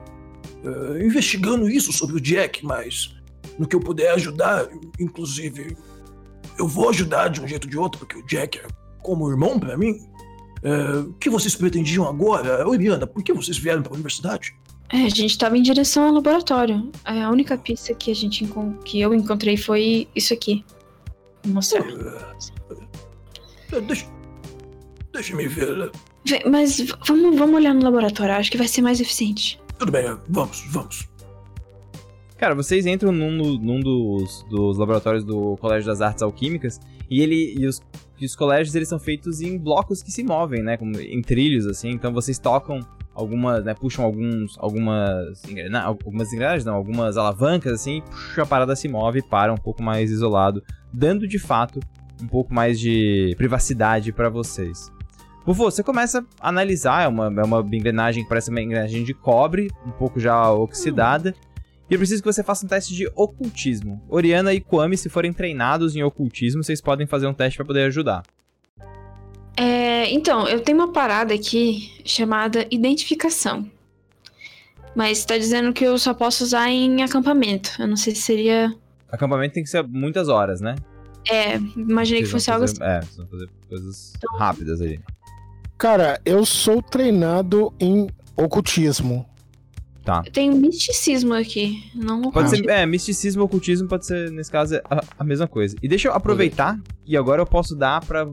é, investigando isso sobre o Jack, mas no que eu puder ajudar, inclusive, eu vou ajudar de um jeito ou de outro, porque o Jack é como irmão pra mim. É, o que vocês pretendiam agora? Oriana, por que vocês vieram pra universidade? É, a gente tava em direção ao laboratório. É, A única pista que a gente que eu encontrei foi isso aqui. Vou mostrar. É, deixa, deixa me ver. Vem, Mas vamos, vamos olhar no laboratório, acho que vai ser mais eficiente. Tudo bem, vamos, vamos. Cara, vocês entram num, do- num dos, dos laboratórios do Colégio das Artes Alquímicas e ele e os, e os colégios eles são feitos em blocos que se movem, né, como em trilhos assim. Então vocês tocam algumas, né, puxam alguns algumas algumas engrenagens, não, algumas alavancas assim, puxa a parada se move e para um pouco mais isolado, dando de fato um pouco mais de privacidade pra vocês. Bufo, você começa a analisar, é uma, é uma engrenagem que parece uma engrenagem de cobre, um pouco já oxidada. E eu preciso que você faça um teste de ocultismo. Oriana e Kwame, se forem treinados em ocultismo, vocês podem fazer um teste pra poder ajudar. É, então, eu tenho uma parada aqui chamada identificação. Mas tá dizendo que eu só posso usar em acampamento. Eu não sei se seria. Acampamento tem que ser muitas horas, né? É, imaginei que Vocês fosse vão algo assim. É, vocês vão fazer coisas rápidas aí. Cara, eu sou treinado em ocultismo. Tá. Eu tenho misticismo aqui. Não Pode ser, é, misticismo, ocultismo pode ser, nesse caso, a, a mesma coisa. E deixa eu aproveitar, e agora eu posso dar pra,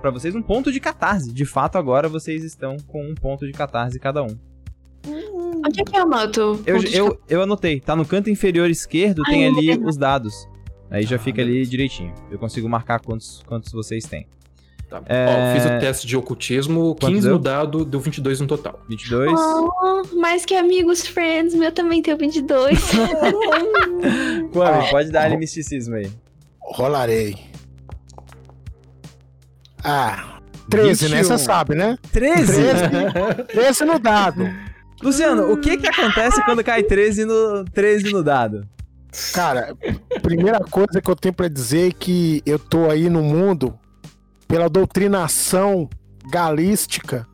pra vocês um ponto de catarse. De fato, agora vocês estão com um ponto de catarse cada um. Onde é que eu anoto? Eu, eu, eu anotei, tá no canto inferior esquerdo, tem Ai, vou ali os dados. Aí já Ah, fica ali direitinho. Eu consigo marcar quantos, quantos vocês têm. Tá. É, Ó, fiz o teste de ocultismo, Quanto 15 deu? no dado, deu 22 no total. 22. Oh, mais que amigos, friends. Meu também tem o 22. Kwame, pode dar ali misticismo aí. Rolarei. Ah, 13, né? 21. Você sabe, né? 13? 13 no dado. Luciano, o que que acontece quando cai 13 no, 13 no dado? Cara, primeira coisa que eu tenho pra dizer é que eu tô aí no mundo pela doutrinação galística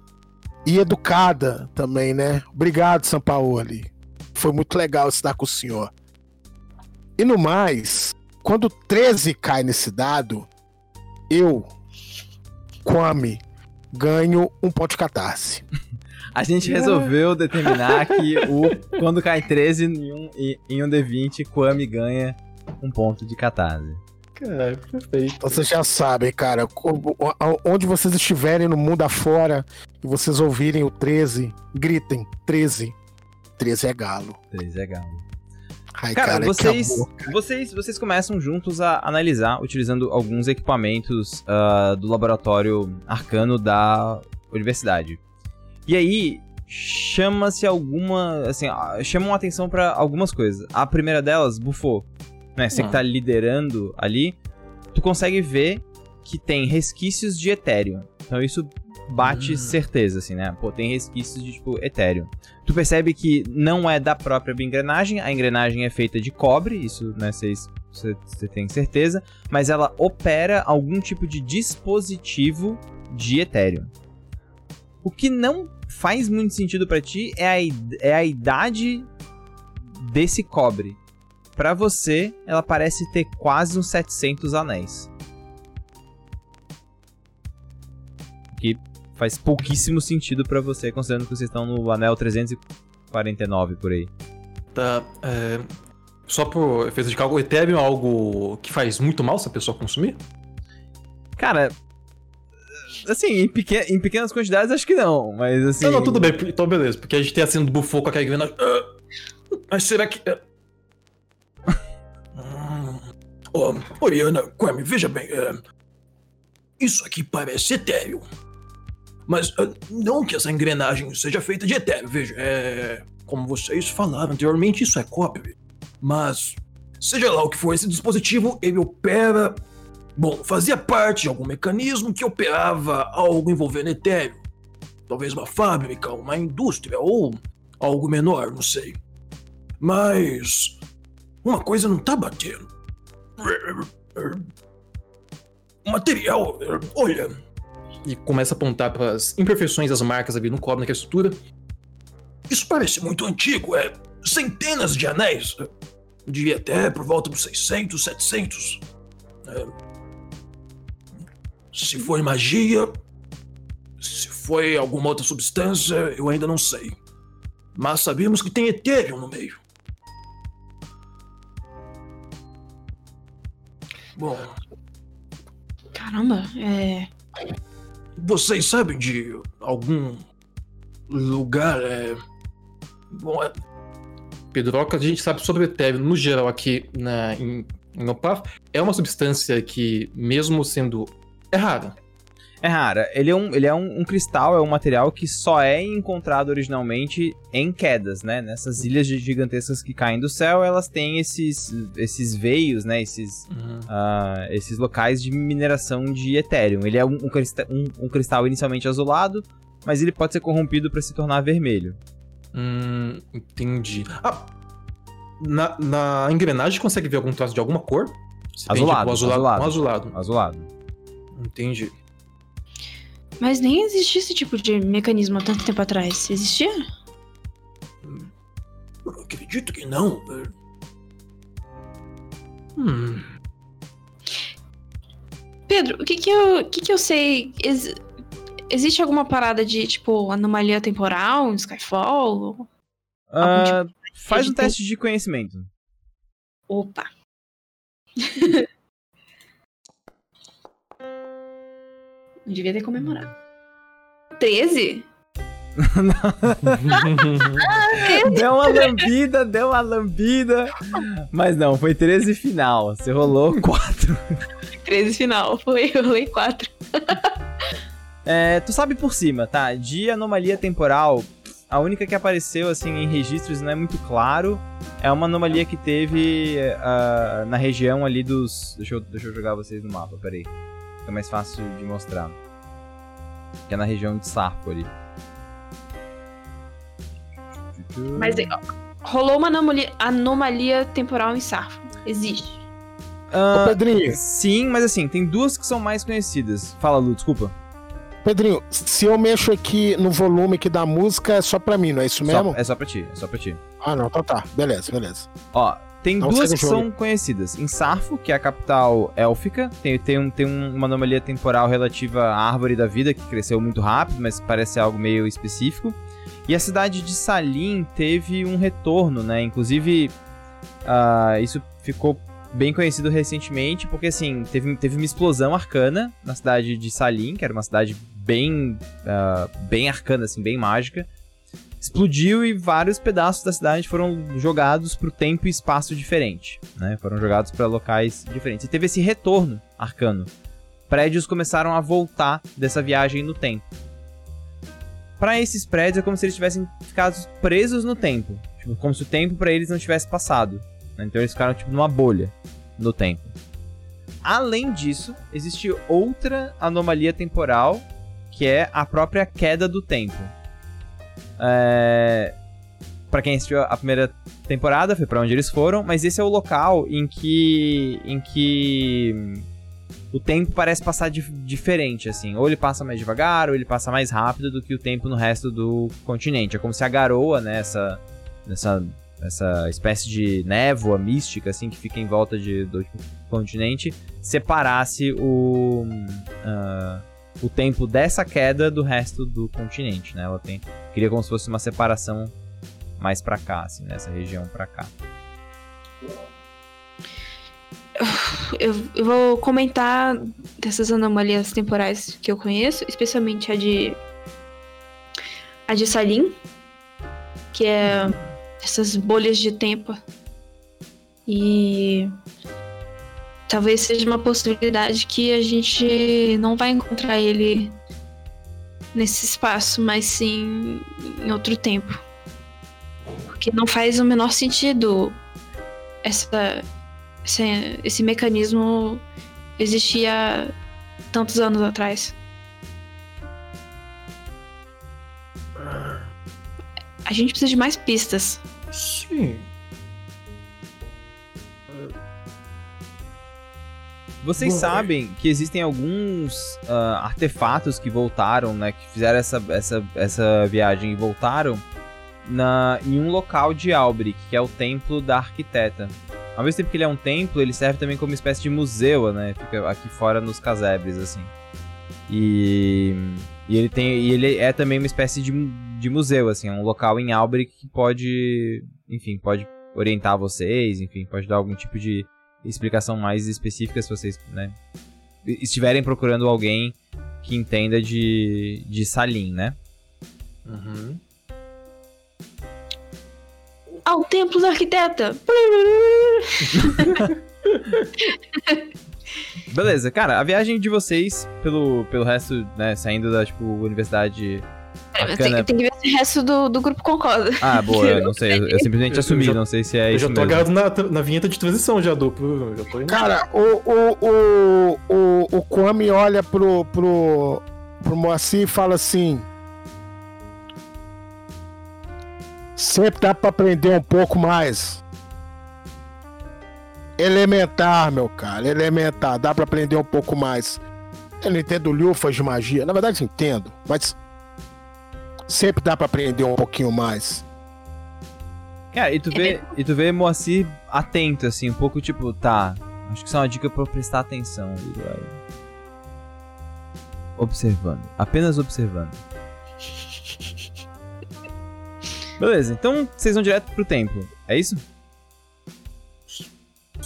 e educada também, né? Obrigado, Sampaoli. Foi muito legal estar com o senhor. E no mais, quando 13 cai nesse dado, eu, Kwame, ganho um ponto de catarse. A gente resolveu determinar que o quando cai 13 em um, em- um D20, Kwame ganha um ponto de catarse. Cara, perfeito. Vocês já sabem, cara, onde vocês estiverem no mundo afora e vocês ouvirem o 13, gritem 13. 13 é galo. 13 é galo. Ai, Cara, que vocês, amor. vocês, vocês começam juntos a analisar, utilizando alguns equipamentos ah, do laboratório arcano da universidade. E aí, chama-se alguma. Assim, ah, chamam a atenção pra algumas coisas. A primeira delas, Bufo, né? Você que Ah. tá liderando ali, tu consegue ver que tem resquícios de Ethereum. Então isso bate Hum. certeza, assim, né? Pô, tem resquícios de, tipo, Ethereum. Tu percebe que não é da própria engrenagem, a engrenagem é feita de cobre, isso, né, vocês você tem certeza, mas ela opera algum tipo de dispositivo de Ethereum. O que não faz muito sentido pra ti é a, é a idade desse cobre. Pra você, ela parece ter quase uns 700 anéis. Faz pouquíssimo sentido pra você, considerando que vocês estão no anel 349 por aí. Tá. é, Só por efeito de cálculo, o Ethereum é algo que faz muito mal se a pessoa consumir? Cara, assim, em, peque- em pequenas quantidades acho que não, mas assim. Não, não, tudo bem, então beleza, porque a gente tem a do Bufou com aquela engrenagem. Ah, mas será que. é- Hum. Ó, Oriana, Kwame, veja bem. é, Isso aqui parece etéreo. Mas ah, não que essa engrenagem seja feita de etéreo, veja. É. Como vocês falaram anteriormente, isso é cobre. Mas. Seja lá o que for esse dispositivo, ele opera. Bom, fazia parte de algum mecanismo que operava algo envolvendo etéreo. Talvez uma fábrica, uma indústria ou algo menor, não sei. Mas uma coisa não tá batendo. O material, olha. E começa a apontar para as imperfeições das marcas ali no cobre naquela estrutura. Isso parece muito antigo, é centenas de anéis. Devia até por volta dos 600, 700. É, se foi magia, se foi alguma outra substância, eu ainda não sei. Mas sabemos que tem Ethereum no meio. Bom, Caramba, é. Vocês sabem de algum lugar, é... Bom, é... Pedroca, a gente sabe sobre o no geral aqui na, em, em Opaf. É uma substância que, mesmo sendo... É rara. É rara. Ele é, um, ele é um, um cristal, é um material que só é encontrado originalmente em quedas, né? Nessas ilhas gigantescas que caem do céu, elas têm esses, esses veios, né? Esses, Uhum. ah, esses locais de mineração de Ethereum. Ele é um, um crista- um- cristal inicialmente azulado, mas ele pode ser corrompido para se tornar vermelho. Hum, entendi. Ah, na, na engrenagem consegue ver algum traço de alguma cor? Se tem, Azulado, tipo, azulado, azulado. um azulado. Azulado. Entendi. Mas nem existia esse tipo de mecanismo há tanto tempo atrás. Existia? Eu acredito que não. Hum. Pedro, o que que eu, o que que eu sei? Ex- existe alguma parada de, tipo, anomalia temporal em Skyfall? Ah, faz de um teste de conhecimento. Opa. Não devia ter comemorado. 13? deu uma lambida, deu uma lambida. Mas não, foi 13 final. Você rolou 4. 13 final. Foi, eu rolei 4. É, tu sabe por cima, tá? De anomalia temporal, a única que apareceu assim em registros não é muito claro. É uma anomalia que teve ah, na região ali dos. Deixa eu, deixa eu jogar vocês no mapa, peraí. Fica mais fácil de mostrar. Que é na região de Sarpo ali. Mas ó, rolou uma anomalia, anomalia temporal em Sarfo. Existe. Ah, Ô, Pedrinho, sim, mas assim, tem duas que são mais conhecidas. Fala, Lu, desculpa. Pedrinho, se eu mexo aqui no volume aqui da música, é só pra mim, não é isso Só- mesmo? é só pra ti, é só pra ti. Ah, não, então tá. Beleza, beleza. Ó, tem Não duas que jogo. são conhecidas. Em Sarfo, que é a capital élfica, tem, tem, um- tem um- uma anomalia temporal relativa à árvore da vida, que cresceu muito rápido, mas parece algo meio específico. E a cidade de Salim teve um retorno, né? Inclusive, ah, isso ficou bem conhecido recentemente, porque assim, teve, teve uma explosão arcana na cidade de Salim, que era uma cidade bem, ah, bem arcana, assim, bem mágica. Explodiu e vários pedaços da cidade foram jogados para o tempo e espaço diferente, né? Foram jogados para locais diferentes. E teve esse retorno arcano. Prédios começaram a voltar dessa viagem no tempo. Para esses prédios é como se eles tivessem ficado presos no tempo, tipo, como se o tempo para eles não tivesse passado. né? Então eles ficaram tipo numa bolha no tempo. Além disso, existe outra anomalia temporal que é a própria queda do tempo. É... Para quem assistiu a primeira temporada, foi para onde eles foram, mas esse é o local em que em que o tempo parece passar dif- diferente assim, ou ele passa mais devagar, ou ele passa mais rápido do que o tempo no resto do continente. É como se a garoa, né, essa essa essa espécie de névoa mística assim que fica em volta de, do continente separasse o ah, o tempo dessa queda do resto do continente, né? Ela tem queria como se fosse uma separação mais pra cá, assim, nessa região pra cá. Eu, eu vou comentar dessas anomalias temporais que eu conheço, especialmente a de. A de Salim, que é essas bolhas de tempo. E. Talvez seja uma possibilidade que a gente não vai encontrar ele nesse espaço, mas sim em outro tempo. Porque não faz o menor sentido essa esse, esse mecanismo existia tantos anos atrás. A gente precisa de mais pistas. Sim. Vocês Bom, sabem que existem alguns ah, artefatos que voltaram, né? Que fizeram essa, essa, essa viagem e voltaram na, em um local de Albric, que é o Templo da Arquiteta. Ao mesmo tempo que ele é um templo, ele serve também como uma espécie de museu, né? Fica aqui fora nos casebres, assim. E, e ele tem e ele é também uma espécie de, de museu, assim, é um local em Albric que pode, enfim, pode orientar vocês, enfim, pode dar algum tipo de explicação mais específica se vocês, né, estiverem procurando alguém que entenda de, de Salim, né? Uhum. Ao templo da arquiteta! Beleza, cara, a viagem de vocês pelo, pelo resto, né, saindo da, tipo, universidade bacana. tem, tem que ver se o resto do, do grupo concorda. Ah, boa, eu não sei, eu, eu simplesmente Eu assumi, já- não sei se é eu isso já tô mesmo. agarrado na, na vinheta de transição já, duplo. Cara, o, o, o, o, o Kwame olha pro, pro, pro Moacir e fala assim. Sempre dá pra aprender um pouco mais. Elementar, meu cara, elementar. Dá pra aprender um pouco mais. Eu não entendo lufas de magia. Na verdade, entendo, mas. Sempre dá pra aprender um pouquinho mais. Cara, e tu vê, e tu vê Moacir atento, assim, um pouco tipo, tá, acho que isso é uma dica pra eu prestar atenção. vai Observando, apenas observando. Beleza, então vocês vão direto pro templo, é isso?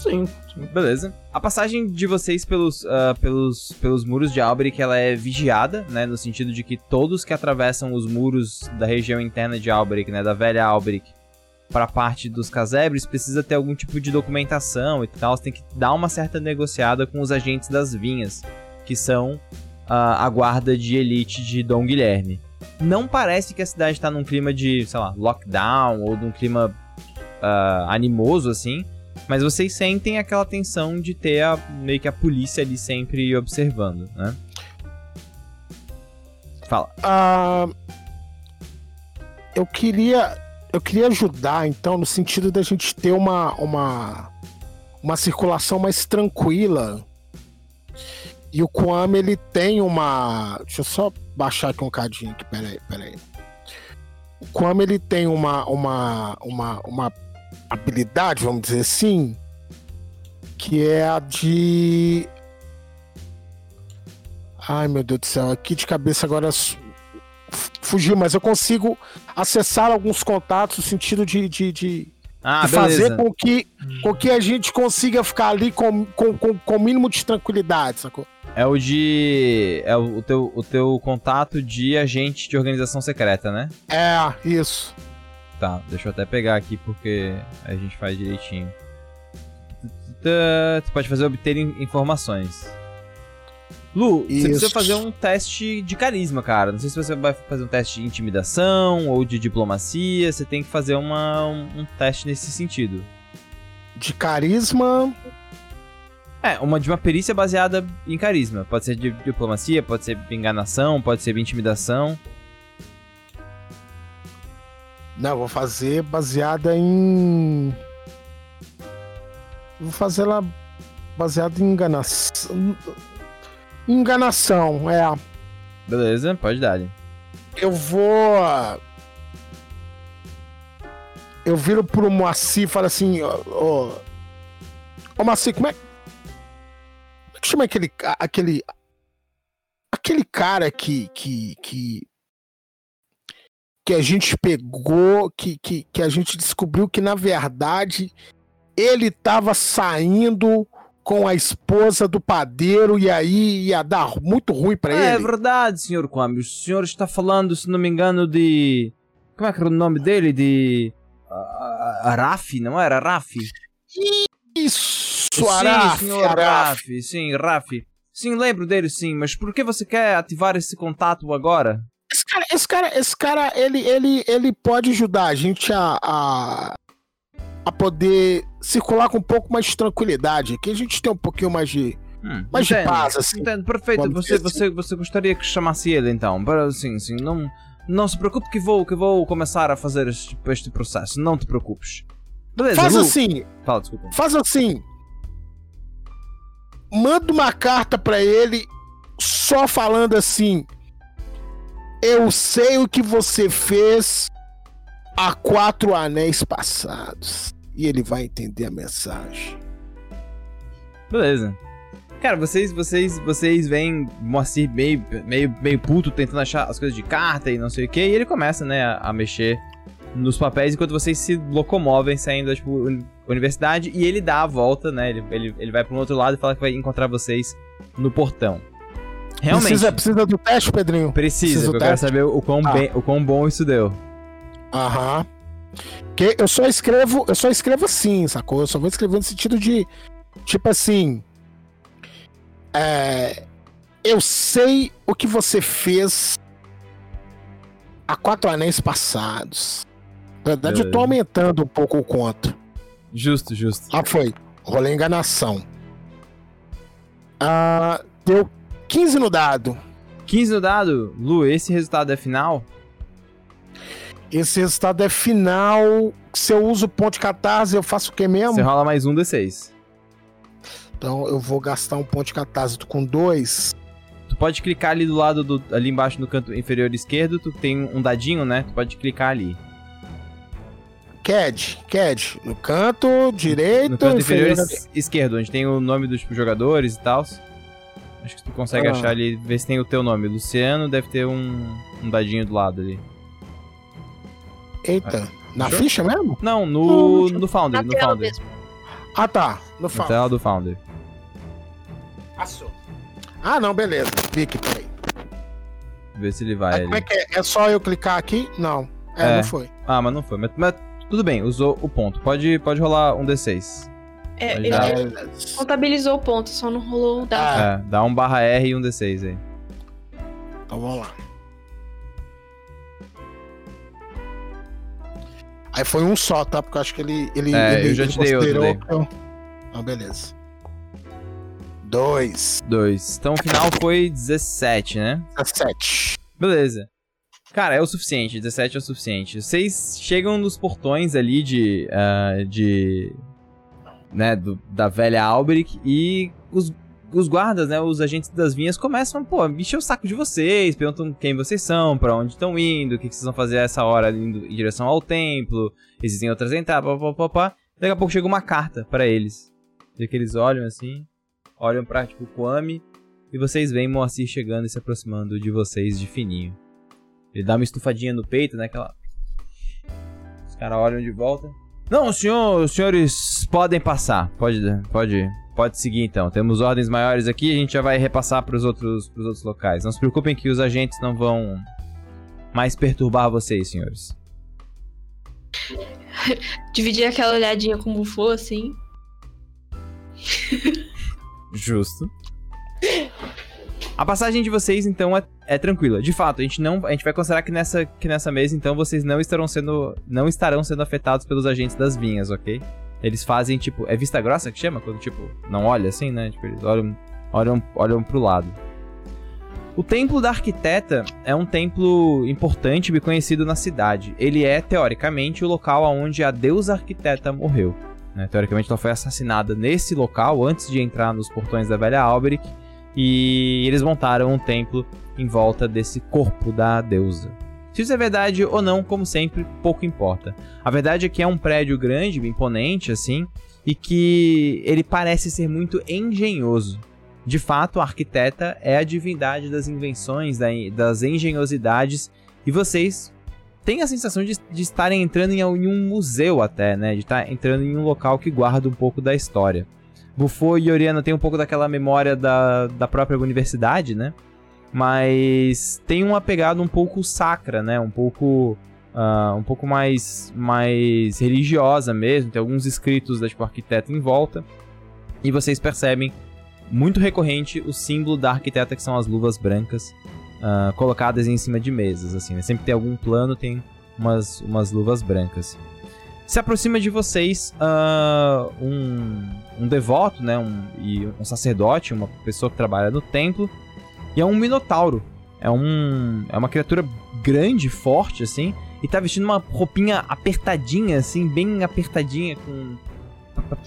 Sim, sim. Beleza. A passagem de vocês pelos, ah, pelos, pelos muros de Alberic, ela é vigiada, né? No sentido de que todos que atravessam os muros da região interna de Alberic, né? Da velha Alberic, para a parte dos casebres, precisa ter algum tipo de documentação e tal. Você tem que dar uma certa negociada com os agentes das vinhas, que são ah, a guarda de elite de Dom Guilherme. Não parece que a cidade tá num clima de, sei lá, lockdown ou num clima ah, animoso assim. Mas vocês sentem aquela tensão de ter a, meio que a polícia ali sempre observando, né? Fala. Ah, eu queria eu queria ajudar então no sentido da gente ter uma uma uma circulação mais tranquila e o Kwame ele tem uma deixa eu só baixar aqui um cadinho aqui peraí peraí o Kwame ele tem uma uma uma uma habilidade vamos dizer assim que é a de Ai, meu Deus do céu, aqui de cabeça agora fugiu, mas eu consigo acessar alguns contatos no sentido de, de, de- Ah, de fazer com que, com que a gente consiga ficar ali com, com, com, com o mínimo de tranquilidade, sacou? É o de. É o, o teu, o teu contato de agente de organização secreta, né? É, isso. Tá, deixa eu até pegar aqui porque a gente faz direitinho. Tu pode fazer obter in- informações. Lu, você Isso. precisa fazer um teste de carisma, cara. Não sei se você vai fazer um teste de intimidação ou de diplomacia. Você tem que fazer uma, um, um teste nesse sentido. De carisma. É, uma de uma perícia baseada em carisma. Pode ser de diplomacia, pode ser de enganação, pode ser de intimidação. Não, eu vou fazer baseada em. Vou fazer ela baseada em enganação. Enganação, é. Beleza, pode dar. Eu vou. Eu viro pro Moacir e falo assim: Ô, ô, ô Moacir, como é. Como é que chama aquele. Aquele. Aquele cara que. Que, que, que a gente pegou, que, que, que a gente descobriu que na verdade ele tava saindo com a esposa do padeiro e aí ia dar muito ruim pra É ele. verdade, senhor Kwame. O senhor está falando, se não me engano, de. Como é que era o nome dele? De. Rafi, não era? Rafi? Isso, sim, Araf, senhor Araf. Rafi. Sim, Rafi. Sim, lembro dele sim, mas por que você quer ativar esse contato agora? Esse cara, esse cara, esse cara ele, ele, ele pode ajudar a gente a, a, a poder circular com um pouco mais de tranquilidade. Aqui a gente tem um pouquinho mais de, Hum, mais de entendo. paz, assim. Entendo, perfeito. Você, assim. você, você gostaria que chamasse ele então? Para, sim, sim. Não, não se preocupe que vou, que vou começar a fazer este, este processo. Não te preocupes. Beleza, Faz Lu. assim, Fala, desculpa. faz assim. Manda uma carta pra ele só falando assim: Eu sei o que você fez há quatro anéis passados. E ele vai entender a mensagem. Beleza. Cara, vocês, vocês, vocês veem Moacir meio, meio, meio puto tentando achar as coisas de carta e não sei o que, e ele começa, né, a, mexer nos papéis enquanto vocês se locomovem saindo da tipo, uni- universidade e ele dá a volta, né? Ele, ele, ele vai para um outro lado e fala que vai encontrar vocês no portão. Realmente. Precisa, precisa do teste, Pedrinho? Precisa, precisa eu quero saber o quão, Ah. bem, o quão bom isso deu. Aham. Que eu só escrevo, eu só escrevo assim, sacou? Eu só vou escrever no sentido de tipo assim, É, eu sei o que você fez há quatro anéis passados. Na verdade, eu tô aumentando um pouco o conto. Justo, justo. Ah, foi. Rolei enganação. Ah, deu 15 no dado. 15 no dado. Lu, esse resultado é final? Esse resultado é final. Se eu uso ponto de catarse, eu faço o que mesmo? Você rola mais um D6. Então eu vou gastar um ponto de catarse tô com dois. Tu pode clicar ali do lado do. ali embaixo no canto inferior esquerdo, tu tem um dadinho, né? Tu pode clicar ali. CAD, CAD. No canto direito. No canto inferior inferior- es- esquerdo, onde tem o nome dos jogadores e tal. Acho que tu consegue Ah. achar ali, ver se tem o teu nome. Luciano deve ter um, um dadinho do lado ali. Eita, na Achou? ficha mesmo? Não, no, no Founder, Na no tela Founder. mesmo. Ah, tá. No Na fa- tela do Founder. Passou. Ah, não, beleza. Fique, peraí. Vê se ele vai Aí, como é que é? É só eu clicar aqui? Não. É, É. não foi. Ah, mas não foi. Mas, mas tudo bem, usou o ponto. Pode, pode rolar um D6. É, ele. Beleza. contabilizou o ponto, só não rolou o dado. Ah. É, dá um barra R e um D6 aí. Então vamos lá. Aí foi um só, tá? Porque eu acho que ele. ele É, ele, eu já te dei outro daí. eu- Então, beleza. Dois. Dois. Então o final foi 17, né? 17. Beleza. Cara, é o suficiente. 17 é o suficiente. Vocês chegam nos portões ali de. ah, de. Né, do- da velha Alberic e os, os guardas, né, os agentes das vinhas começam, pô, encher o saco de vocês, perguntam quem vocês são, pra onde estão indo, o que, que vocês vão fazer a essa hora indo em direção ao templo, existem outras entradas, papapá. Daqui a pouco chega uma carta pra eles. E que eles olham assim, olham pra, tipo, Kwame, e vocês veem Moacir chegando e se aproximando de vocês de fininho. Ele dá uma estufadinha no peito, né? Aquela. Os caras olham de volta. Não, senhor, os senhores podem passar. Pode, pode, pode seguir então. Temos ordens maiores aqui, a gente já vai repassar para os outros, pros outros locais. Não se preocupem que os agentes não vão mais perturbar vocês, senhores. Dividir aquela olhadinha com o Bufô, assim. Justo. A passagem de vocês, então, é, é tranquila. De fato, a gente não. A gente vai considerar que nessa, que nessa mesa, então, vocês não estarão sendo. Não estarão sendo afetados pelos agentes das vinhas, ok? Eles fazem, tipo. É vista grossa que chama? Quando, tipo, não olha assim, né? Tipo, eles olham, olham, olham pro lado. O Templo da Arquiteta é um templo importante e conhecido na cidade. Ele é, teoricamente, o local onde a deusa arquiteta morreu. né? Teoricamente, ela foi assassinada nesse local antes de entrar nos portões da Velha Alberic. E eles montaram um templo em volta desse corpo da deusa. Se isso é verdade ou não, como sempre, pouco importa. A verdade é que é um prédio grande, imponente, assim, e que ele parece ser muito engenhoso. De fato, a arquiteta é a divindade das invenções, da- das engenhosidades, e vocês têm a sensação de, de estarem entrando em, em um museu até, né? De estar entrando em um local que guarda um pouco da história. Bufo e Oriana têm um pouco daquela memória da, da própria universidade, né? Mas tem uma pegada um pouco sacra, né? Um pouco ah, um pouco mais mais religiosa mesmo. Tem alguns escritos da tipo arquiteta em volta e vocês percebem muito recorrente o símbolo da arquiteta que são as luvas brancas ah, colocadas em cima de mesas, assim. Né? Sempre tem algum plano tem umas umas luvas brancas se aproxima de vocês ah, um, um devoto, né, um, e um sacerdote, uma pessoa que trabalha no templo, e é um minotauro. É um é uma criatura grande, forte assim, e tá vestindo uma roupinha apertadinha assim, bem apertadinha com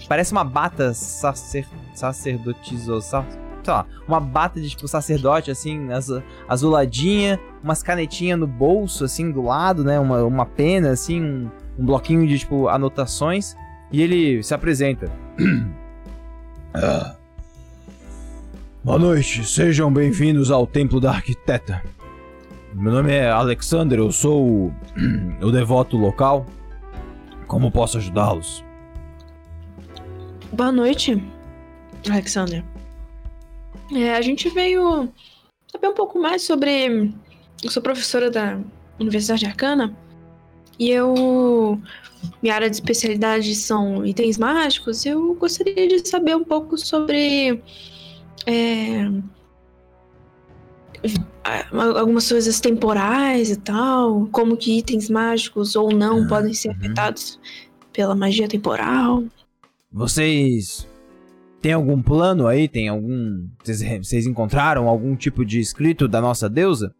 parece uma bata sacer, sacerdotizou, sa- sei lá, uma bata de tipo sacerdote assim, azu- azuladinha, umas canetinhas no bolso assim do lado, né, uma, uma pena assim, um, bloquinho de tipo anotações e ele se apresenta. Ah. Boa noite, sejam bem-vindos ao Templo da Arquiteta. Meu nome é Alexander, eu sou o, o devoto local. Como posso ajudá-los? Boa noite, Alexander. É, a gente veio saber um pouco mais sobre. Eu sou professora da Universidade Arcana e eu. Minha área de especialidade são itens mágicos. Eu gostaria de saber um pouco sobre é, algumas coisas temporais e tal, como que itens mágicos ou não Ah, podem ser uhum. afetados pela magia temporal. Vocês têm algum plano aí? Tem algum. Vocês, vocês encontraram algum tipo de escrito da nossa deusa?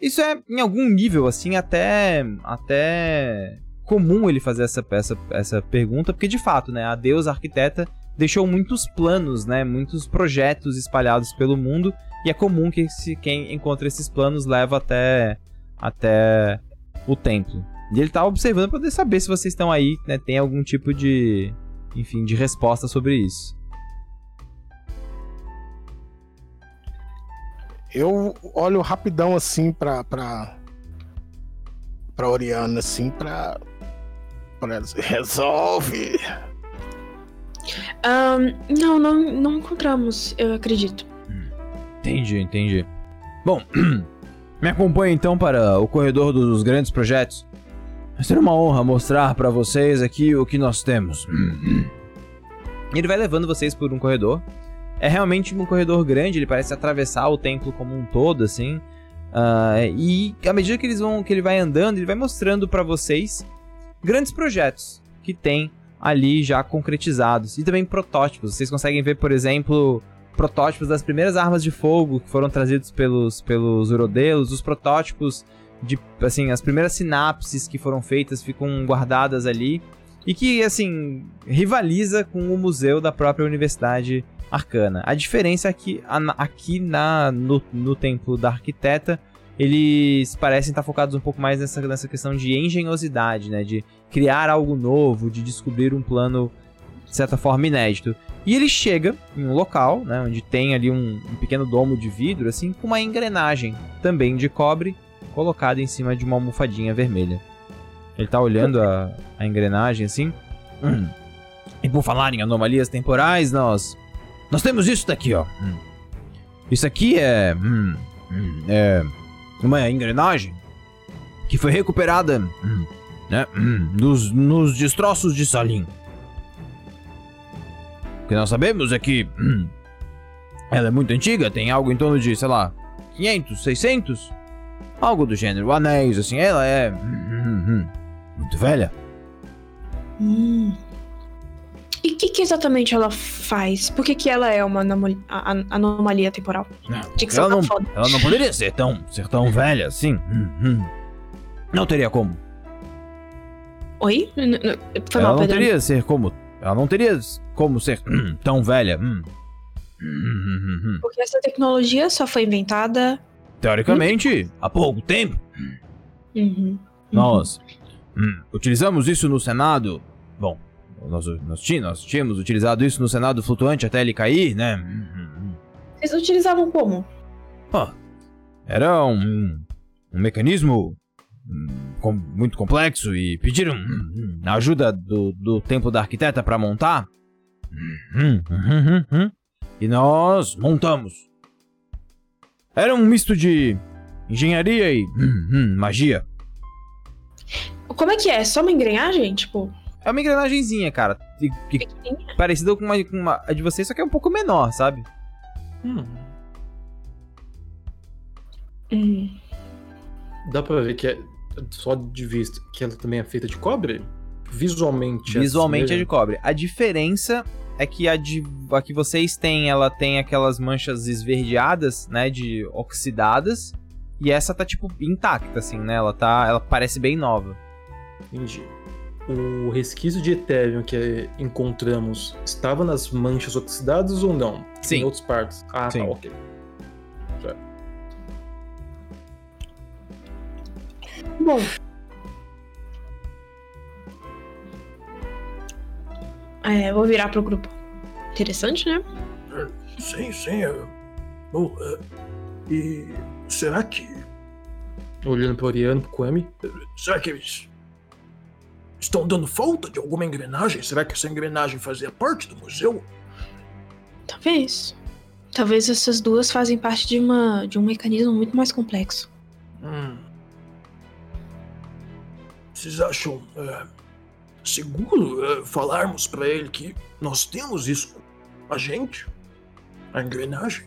Isso é em algum nível, assim, até. até comum ele fazer essa, essa, essa pergunta, porque de fato, né, a deusa arquiteta deixou muitos planos, né, muitos projetos espalhados pelo mundo, e é comum que se, quem encontra esses planos leva até, até o templo. E ele tá observando para poder saber se vocês estão aí, né, tem algum tipo de, enfim, de resposta sobre isso. Eu olho rapidão assim pra. pra. pra Oriana, assim, pra. pra resolve! Ahn, não, não, não encontramos, eu acredito. Entendi, entendi. Bom, me acompanhe então para o corredor dos grandes projetos. Vai ser uma honra mostrar para vocês aqui o que nós temos. Ele vai levando vocês por um corredor. É realmente um corredor grande, ele parece atravessar o templo como um todo, assim. Ah, e à medida que eles vão, que ele vai andando, ele vai mostrando para vocês grandes projetos que tem ali já concretizados e também protótipos. Vocês conseguem ver, por exemplo, protótipos das primeiras armas de fogo que foram trazidos pelos pelos Urodelos, os protótipos de assim, as primeiras sinapses que foram feitas ficam guardadas ali e que assim rivaliza com o museu da própria Universidade Arcana. A diferença é que aqui na no, no templo da arquiteta eles parecem estar focados um pouco mais nessa, nessa questão de engenhosidade, né? De criar algo novo, de descobrir um plano, de certa forma, inédito. E ele chega em um local, né? Onde tem ali um, um pequeno domo de vidro, assim, com uma engrenagem também de cobre, colocada em cima de uma almofadinha vermelha. Ele tá olhando a, a engrenagem, assim. Hum. E por falar em anomalias temporais, nós... Nós temos isso daqui, ó. Hum. Isso aqui é... hum, hum, é uma engrenagem que foi recuperada né, nos, nos destroços de Salim. O que nós sabemos é que ela é muito antiga, tem algo em torno de, sei lá, 500, 600, algo do gênero, anéis, assim, ela é muito velha. Hum. E o que, que exatamente ela faz? Por que, que ela é uma anomalia, anomalia temporal? Dicção Ela não, foda. ela não poderia ser tão, ser tão velha assim. Hum, hum. Não teria como. Oi? N- n- Foi ela mal, não perdão. teria ser como. Ela não teria como ser hum, tão velha. hum. Hum, hum, hum, hum. Porque essa tecnologia só foi inventada. Teoricamente, há pouco tempo, Uhum. Uhum. nós hum, utilizamos isso no Senado. Bom, nós, nós, nós tínhamos utilizado isso no Senado flutuante até ele cair, né? Vocês utilizavam como? Ah, era um, um mecanismo hum, com- muito complexo e pediram hum, hum, a ajuda do, do templo da arquiteta para montar. E nós montamos. Era um misto de engenharia e magia. Como é que é? Só uma engrenagem? Tipo, É uma engrenagenzinha, cara. que- que- parecida com uma, com uma a de vocês, só que é um pouco menor, sabe? Hum, Hum. dá pra ver que é só de vista que ela também é feita de cobre? Visualmente. é Visualmente é de semelhante? cobre. A diferença é que a, de, a que vocês têm, ela tem aquelas manchas esverdeadas, né, de oxidadas, e essa tá tipo intacta assim, né? Ela tá, ela parece bem nova. Entendi. O resquício de Ethereum que encontramos estava nas manchas oxidadas ou não? Sim. Em outras partes. Ah, Sim. tá, ok. Bom. É, vou virar pro grupo. Interessante, né? Sim, sim. é- Bom, é, e será que. Olhando pro Oriano, pro Kwame. Será que eles estão dando falta de alguma engrenagem? Será que essa engrenagem fazia parte do museu? Talvez. Talvez essas duas fazem parte de, uma, de um mecanismo muito mais complexo. Hum. Vocês acham é, seguro é, falarmos pra ele que nós temos isso a gente? A engrenagem?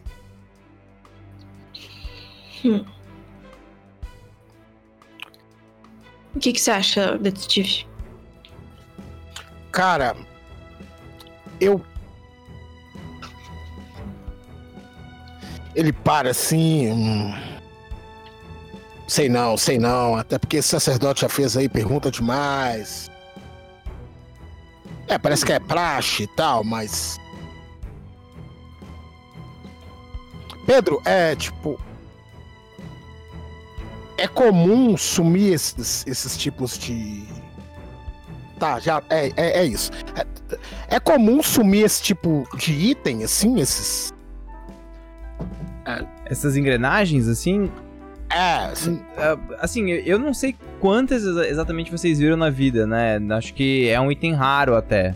O que, que você acha, detetive? Cara, eu. Ele para assim. hum. Sei não, sei não. Até porque esse sacerdote já fez aí pergunta demais. É, parece que é praxe e tal, mas. Pedro, é tipo. É comum sumir esses, esses tipos de. Tá, já. É, é, é isso. É, é comum sumir esse tipo de item, assim, esses. Essas engrenagens, assim, É, assim. Ah, assim, eu- eu não sei quantas exa- exatamente vocês viram na vida, né? Acho que é um item raro até.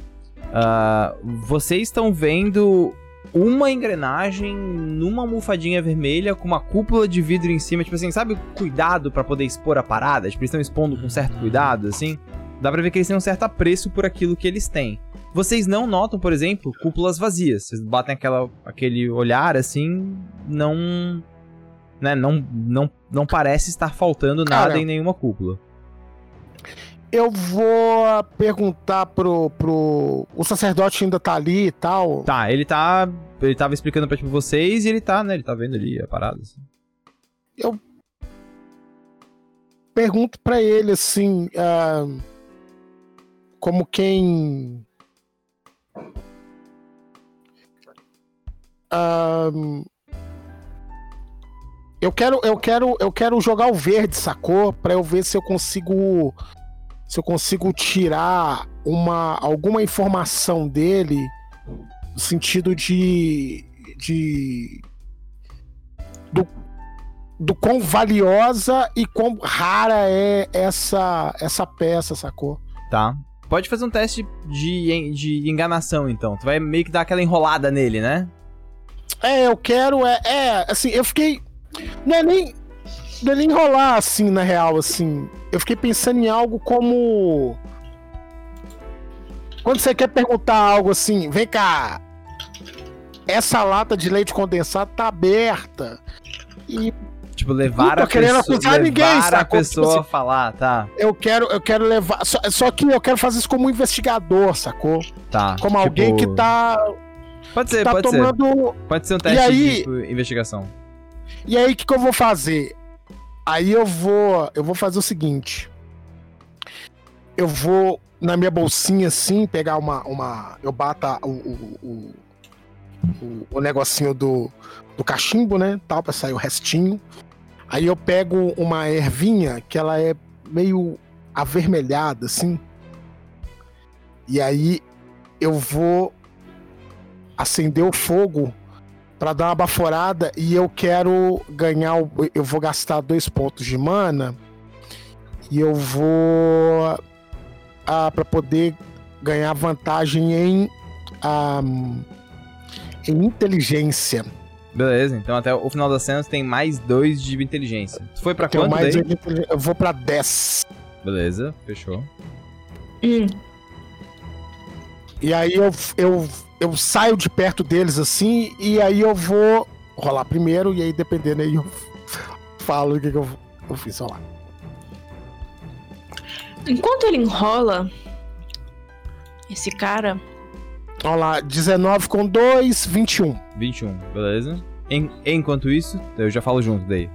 Ah, vocês estão vendo uma engrenagem numa almofadinha vermelha com uma cúpula de vidro em cima, tipo assim, sabe, cuidado pra poder expor a parada? Tipo, eles estão expondo com certo cuidado, assim. Dá pra ver que eles têm um certo apreço por aquilo que eles têm. Vocês não notam, por exemplo, cúpulas vazias. Vocês batem aquela, aquele olhar assim, não né, não, não, não parece estar faltando nada Cara. em nenhuma cúpula. Eu vou perguntar pro, pro. O sacerdote ainda tá ali e tal. Tá, ele tá. Ele tava explicando pra tipo, vocês e ele tá, né? Ele tá vendo ali a parada. assim. Pergunto pra ele assim. ah, como quem. Ah, eu quero, eu quero, eu quero jogar o verde, sacou? Pra eu ver se eu consigo, se eu consigo tirar uma alguma informação dele no sentido de, de do, do quão valiosa e quão rara é essa essa peça, sacou? Tá. Pode fazer um teste de, de enganação, então. Tu vai meio que dar aquela enrolada nele, né? É, eu quero é, é assim, eu fiquei não é nem não é nem enrolar assim na real assim. Eu fiquei pensando em algo como quando você quer perguntar algo assim, vem cá, essa lata de leite condensado tá aberta. E Tipo, levar a pessoa, acusar ninguém, levar a sacou? Tipo pessoa assim- a falar, tá? eu quero, eu quero levar. Só, só que eu quero fazer isso como um investigador, sacou? Tá. Como tipo, alguém que tá, Pode ser, tá pode ser. tomando. Pode ser um teste aí- de tipo, investigação. E aí, o que, que eu vou fazer? Aí eu vou. Eu vou fazer o seguinte. Eu vou na minha bolsinha assim, pegar uma. uma eu bato o, o, o- o negocinho do, do cachimbo, né? Tal, pra sair o restinho. Aí eu pego uma ervinha que ela é meio avermelhada, assim. E aí eu vou acender o fogo Pra dar uma baforada e eu quero ganhar. Eu vou gastar dois pontos de mana e eu vou. Ah, para poder ganhar vantagem em. ah, em inteligência. Beleza, então até o final da cena tu tem mais dois de inteligência. Tu foi pra Tenho quanto mais daí? de inteligência. Eu vou pra 10. Beleza, fechou. Hum, E aí eu, eu, eu saio de perto deles assim, e aí eu vou rolar primeiro, e aí dependendo aí eu falo o que, que eu, eu fiz, lá. Enquanto ele enrola, esse cara, Vamos lá, 19 com 2, 21. 21, beleza. En- enquanto isso, eu já falo junto daí.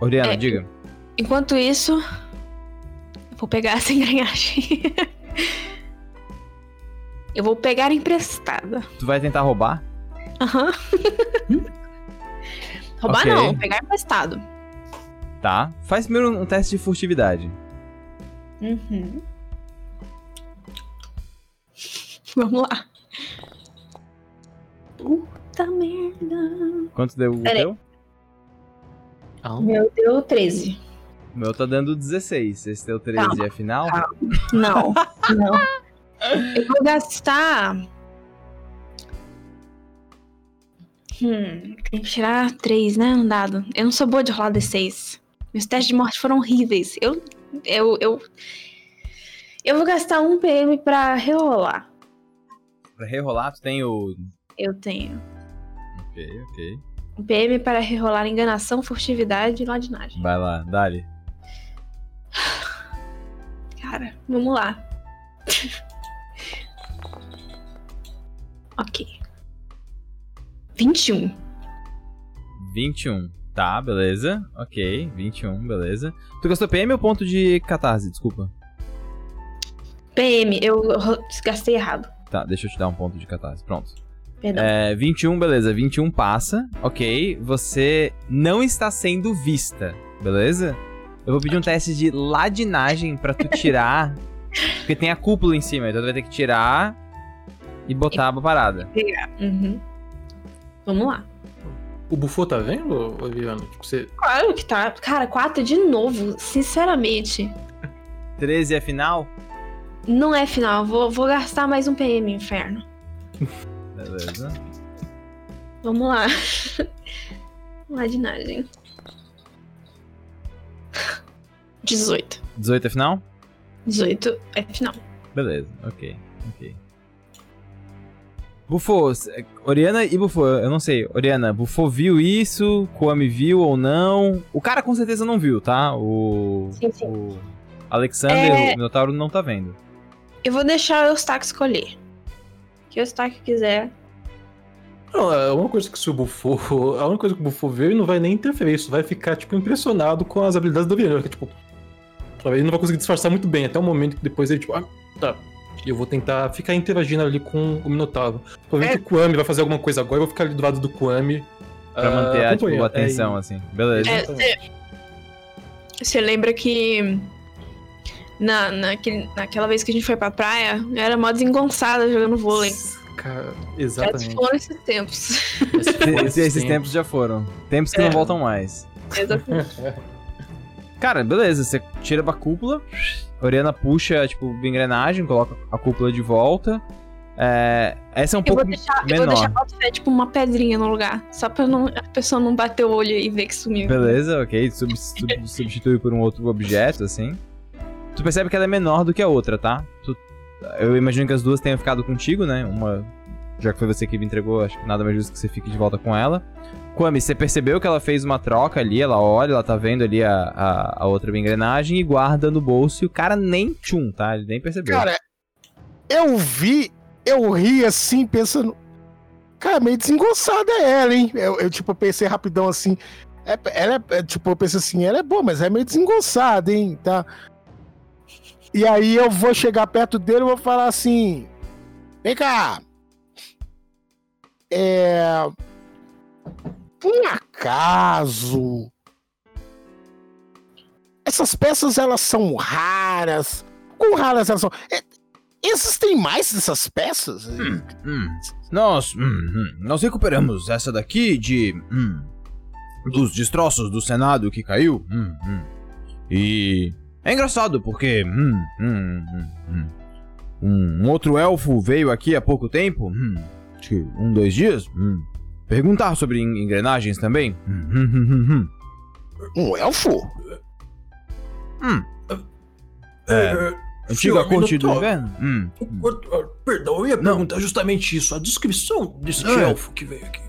Oriana, É. diga. enquanto isso, eu vou pegar essa engrenagem. eu vou pegar emprestada. Tu vai tentar roubar? Aham. Roubar Ok. não, pegar emprestado. Tá. Faz primeiro um teste de furtividade. Uhum. Vamos lá. Puta merda. Quanto deu o teu? Meu deu 13. O meu tá dando 16. Esse teu 13 Calma, é final? calma. Não, não. Eu vou gastar. Hum, tem que tirar 3, né? Um dado. Eu não sou boa de rolar D6. Meus testes de morte foram horríveis. Eu. Eu. Eu, eu vou gastar um PM pra rerolar. Pra rerolar, tu tem o. Eu tenho. Ok, ok. PM para rerolar enganação, furtividade e ladinagem. Vai lá, dali. Cara, vamos lá. ok. 21. 21. Tá, beleza. Ok, 21, beleza. Tu gastou PM ou ponto de catarse? Desculpa. PM, eu gastei errado. Tá, deixa eu te dar um ponto de catarse. Pronto. Perdão. É, 21, beleza. 21 passa. Ok. Você não está sendo vista, beleza? Eu vou pedir um teste de ladinagem pra tu tirar. porque tem a cúpula em cima, então tu vai ter que tirar e botar a parada. Uhum. Vamos lá. O Bufô tá vendo, Oliviano? Tipo, você... Claro que tá. Cara, 4 de novo. Sinceramente. 13 é final? Não é final. Vou, vou gastar mais um PM, inferno. Beleza. Vamos lá. Ladinagem. 18. 18 é final? 18 é final. Beleza, ok, ok. Bufô, s- Oriana e Bufô, eu não sei. Oriana, Bufô viu isso? Kwame viu ou não? O cara com certeza não viu, tá? O. Sim, sim. O Alexander, É. o Minotauro, não tá vendo. Eu vou deixar o Eustáquio escolher. Que o Eustáquio quiser. Não, é uma coisa que se o Bufô... A única coisa que o Bufô vê, ele não vai nem interferir. Isso vai ficar, tipo, impressionado com as habilidades do que, Tipo, ele não vai conseguir disfarçar muito bem. Até o momento que depois ele, tipo... Ah, tá. E eu vou tentar ficar interagindo ali com o Minotauro. Provavelmente o Kwame vai fazer alguma coisa agora. Eu vou ficar ali do lado do Kwame. Pra ah, manter a, tipo, a atenção, É, assim. Beleza. É, Exatamente. Você lembra que na, naquele, naquela vez que a gente foi pra praia, eu era mó desengonçada jogando vôlei. Cara, Já exatamente. foram esses tempos. Esse Esses, esse esses tempo. tempos já foram. Tempos que É. não voltam mais. Exatamente. Cara, beleza, você tira a cúpula, Oriana puxa, tipo, a engrenagem, coloca a cúpula de volta. É, essa é um Eu vou pouco deixar, eu vou menor. deixar a fé, tipo uma pedrinha no lugar. Só pra não, a pessoa não bater o olho e ver que sumiu. Beleza, ok. Sub- sub- substitui por um outro objeto, assim. Tu percebe que ela é menor do que a outra, tá? Tu- eu imagino que as duas tenham ficado contigo, né? Uma. Já que foi você que me entregou, acho que nada mais justo que você fique de volta com ela. Kwame, você percebeu que ela fez uma troca ali, ela olha, ela tá vendo ali a, a, a outra engrenagem e guarda no bolso e o cara nem tchum, tá? Ele nem percebeu. Cara, eu vi, eu ri assim, pensando. Cara, meio desengonçada ela, hein? Eu, eu, tipo, pensei rapidão assim. é- ela é, é, tipo, eu pensei assim, ela é boa, mas é meio desengonçada, hein? Tá? E aí eu vou chegar perto dele e vou falar assim: Vem cá. É. Por acaso. Essas peças elas são raras. Quão raras elas são? É, existem mais dessas peças? Hum, nós, hum, hum, nós recuperamos essa daqui de. hum, dos destroços do Senado que caiu. hum, hum. E. É engraçado porque. hum, hum, hum, hum, um outro elfo veio aqui há pouco tempo. hum, acho que um, dois dias. hum, perguntar sobre en- engrenagens também. hum, hum, hum, hum, hum. Um elfo? É, Antiga corte do inverno? Hum, o- Perdão, eu ia Não. perguntar justamente isso, a descrição desse É. elfo que veio aqui.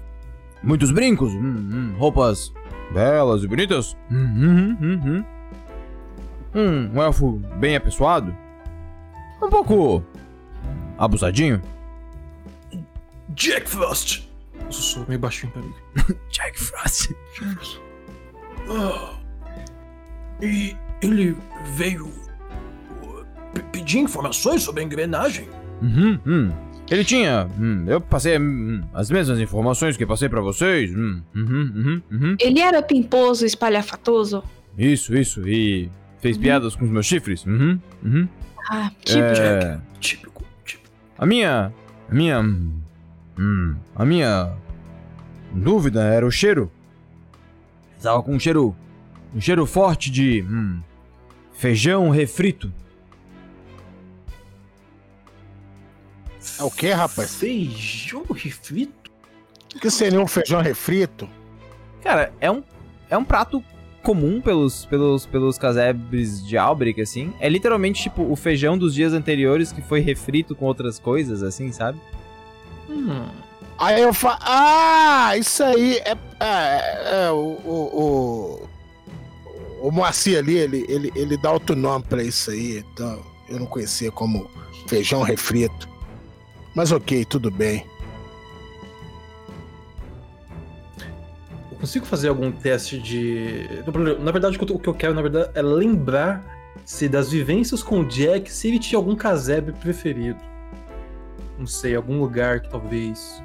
Muitos brincos, hum, hum, roupas belas e bonitas. Hum, hum, hum, hum. Hum, um elfo bem apessoado. Um pouco abusadinho. Jack Frost! Sussurro meio baixinho pra mim. Jack Frost. Ah, e ele veio uh, pe- pedir informações sobre a engrenagem? Uhum, hum. Ele tinha. hum, eu passei hum, as mesmas informações que passei pra vocês. Hum, uhum, uhum, uhum. Ele era pimposo, espalhafatoso? Isso, isso. E fez piadas com os meus chifres. Uhum, uhum. Ah, tipo. É, Típico, típico. A minha. A minha. Hum, a minha. Dúvida era o cheiro. Tava com um cheiro. Um cheiro forte de. Hum, feijão refrito. É o que, rapaz? Feijão refrito? O que seria um feijão refrito? Cara, é um. É um prato comum pelos, pelos, pelos casebres de Albric, assim. É literalmente, tipo, o feijão dos dias anteriores que foi refrito com outras coisas, assim, sabe? Hum. Aí eu falo, ah, isso aí é, é, é o, o, o, o Moacir ali, ele, ele, ele dá outro nome pra isso aí, então eu não conhecia como feijão refrito. Mas ok, tudo bem. Consigo fazer algum teste de. Na verdade, o que eu quero, na verdade, é lembrar se das vivências com o Jack, se ele tinha algum casebre preferido. Não sei, algum lugar que talvez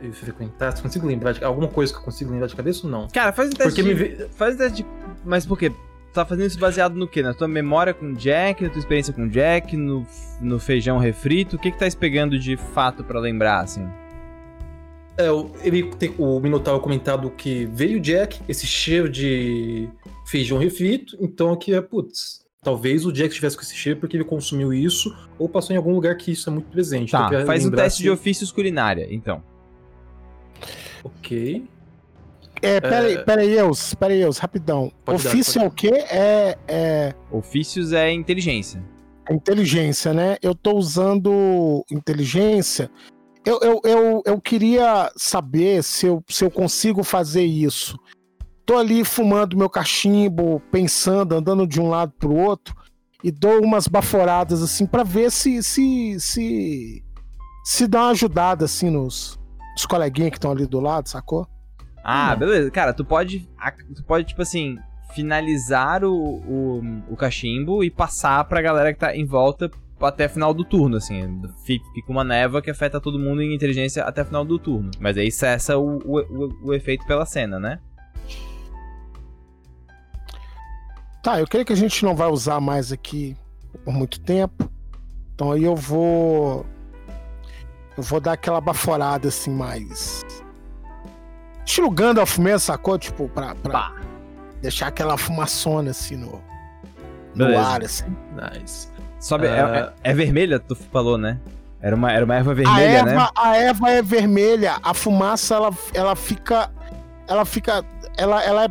ele frequentasse. Consigo lembrar de alguma coisa que eu consigo lembrar de cabeça ou não? Cara, faz um teste. Porque de... me Faz um teste de. Mas por quê? Tá fazendo isso baseado no quê? Na tua memória com o Jack, na tua experiência com o Jack, no, no feijão refrito? O que que tá pegando de fato pra lembrar, assim? É, o- ele tem, o Minotauro comentado que veio o Jack, esse cheiro de feijão refrito, então aqui é, putz, talvez o Jack estivesse com esse cheiro porque ele consumiu isso ou passou em algum lugar que isso é muito presente. Tá, Então, faz o lembrar teste se- de ofícios culinária, então. Ok. É, peraí, peraí, Eus, peraí, Eus, rapidão. Pode dar, Ofício pode é o quê? É, é Ofícios é inteligência. inteligência, né? Eu tô usando inteligência. Eu, eu, eu, eu queria saber se eu, se eu consigo fazer isso. Tô ali fumando meu cachimbo, pensando, andando de um lado pro outro, e dou umas baforadas assim pra ver se se se se dá uma ajudada assim nos, nos coleguinhas que estão ali do lado, sacou? Ah, Hum. beleza. Cara, tu pode. Tu pode, tipo assim, finalizar o, o, o cachimbo e passar pra galera que tá em volta até final do turno, assim. Fica uma névoa que afeta todo mundo em inteligência até final do turno. Mas aí cessa o, o, o, o efeito pela cena, né? Tá, eu creio que a gente não vai usar mais aqui por muito tempo. Então aí eu vou. Eu vou dar aquela baforada assim mais. Estilo Gandalf mesmo, sacou? Tipo, pra, pra deixar aquela fumaçona assim no, no Beleza. ar, assim. Nice. Sobe. é- Ah. É, é vermelha, tu falou, né? Era uma, era uma erva A vermelha, erva, né? a erva é vermelha, a fumaça ela, ela fica. Ela fica. Ela, ela é.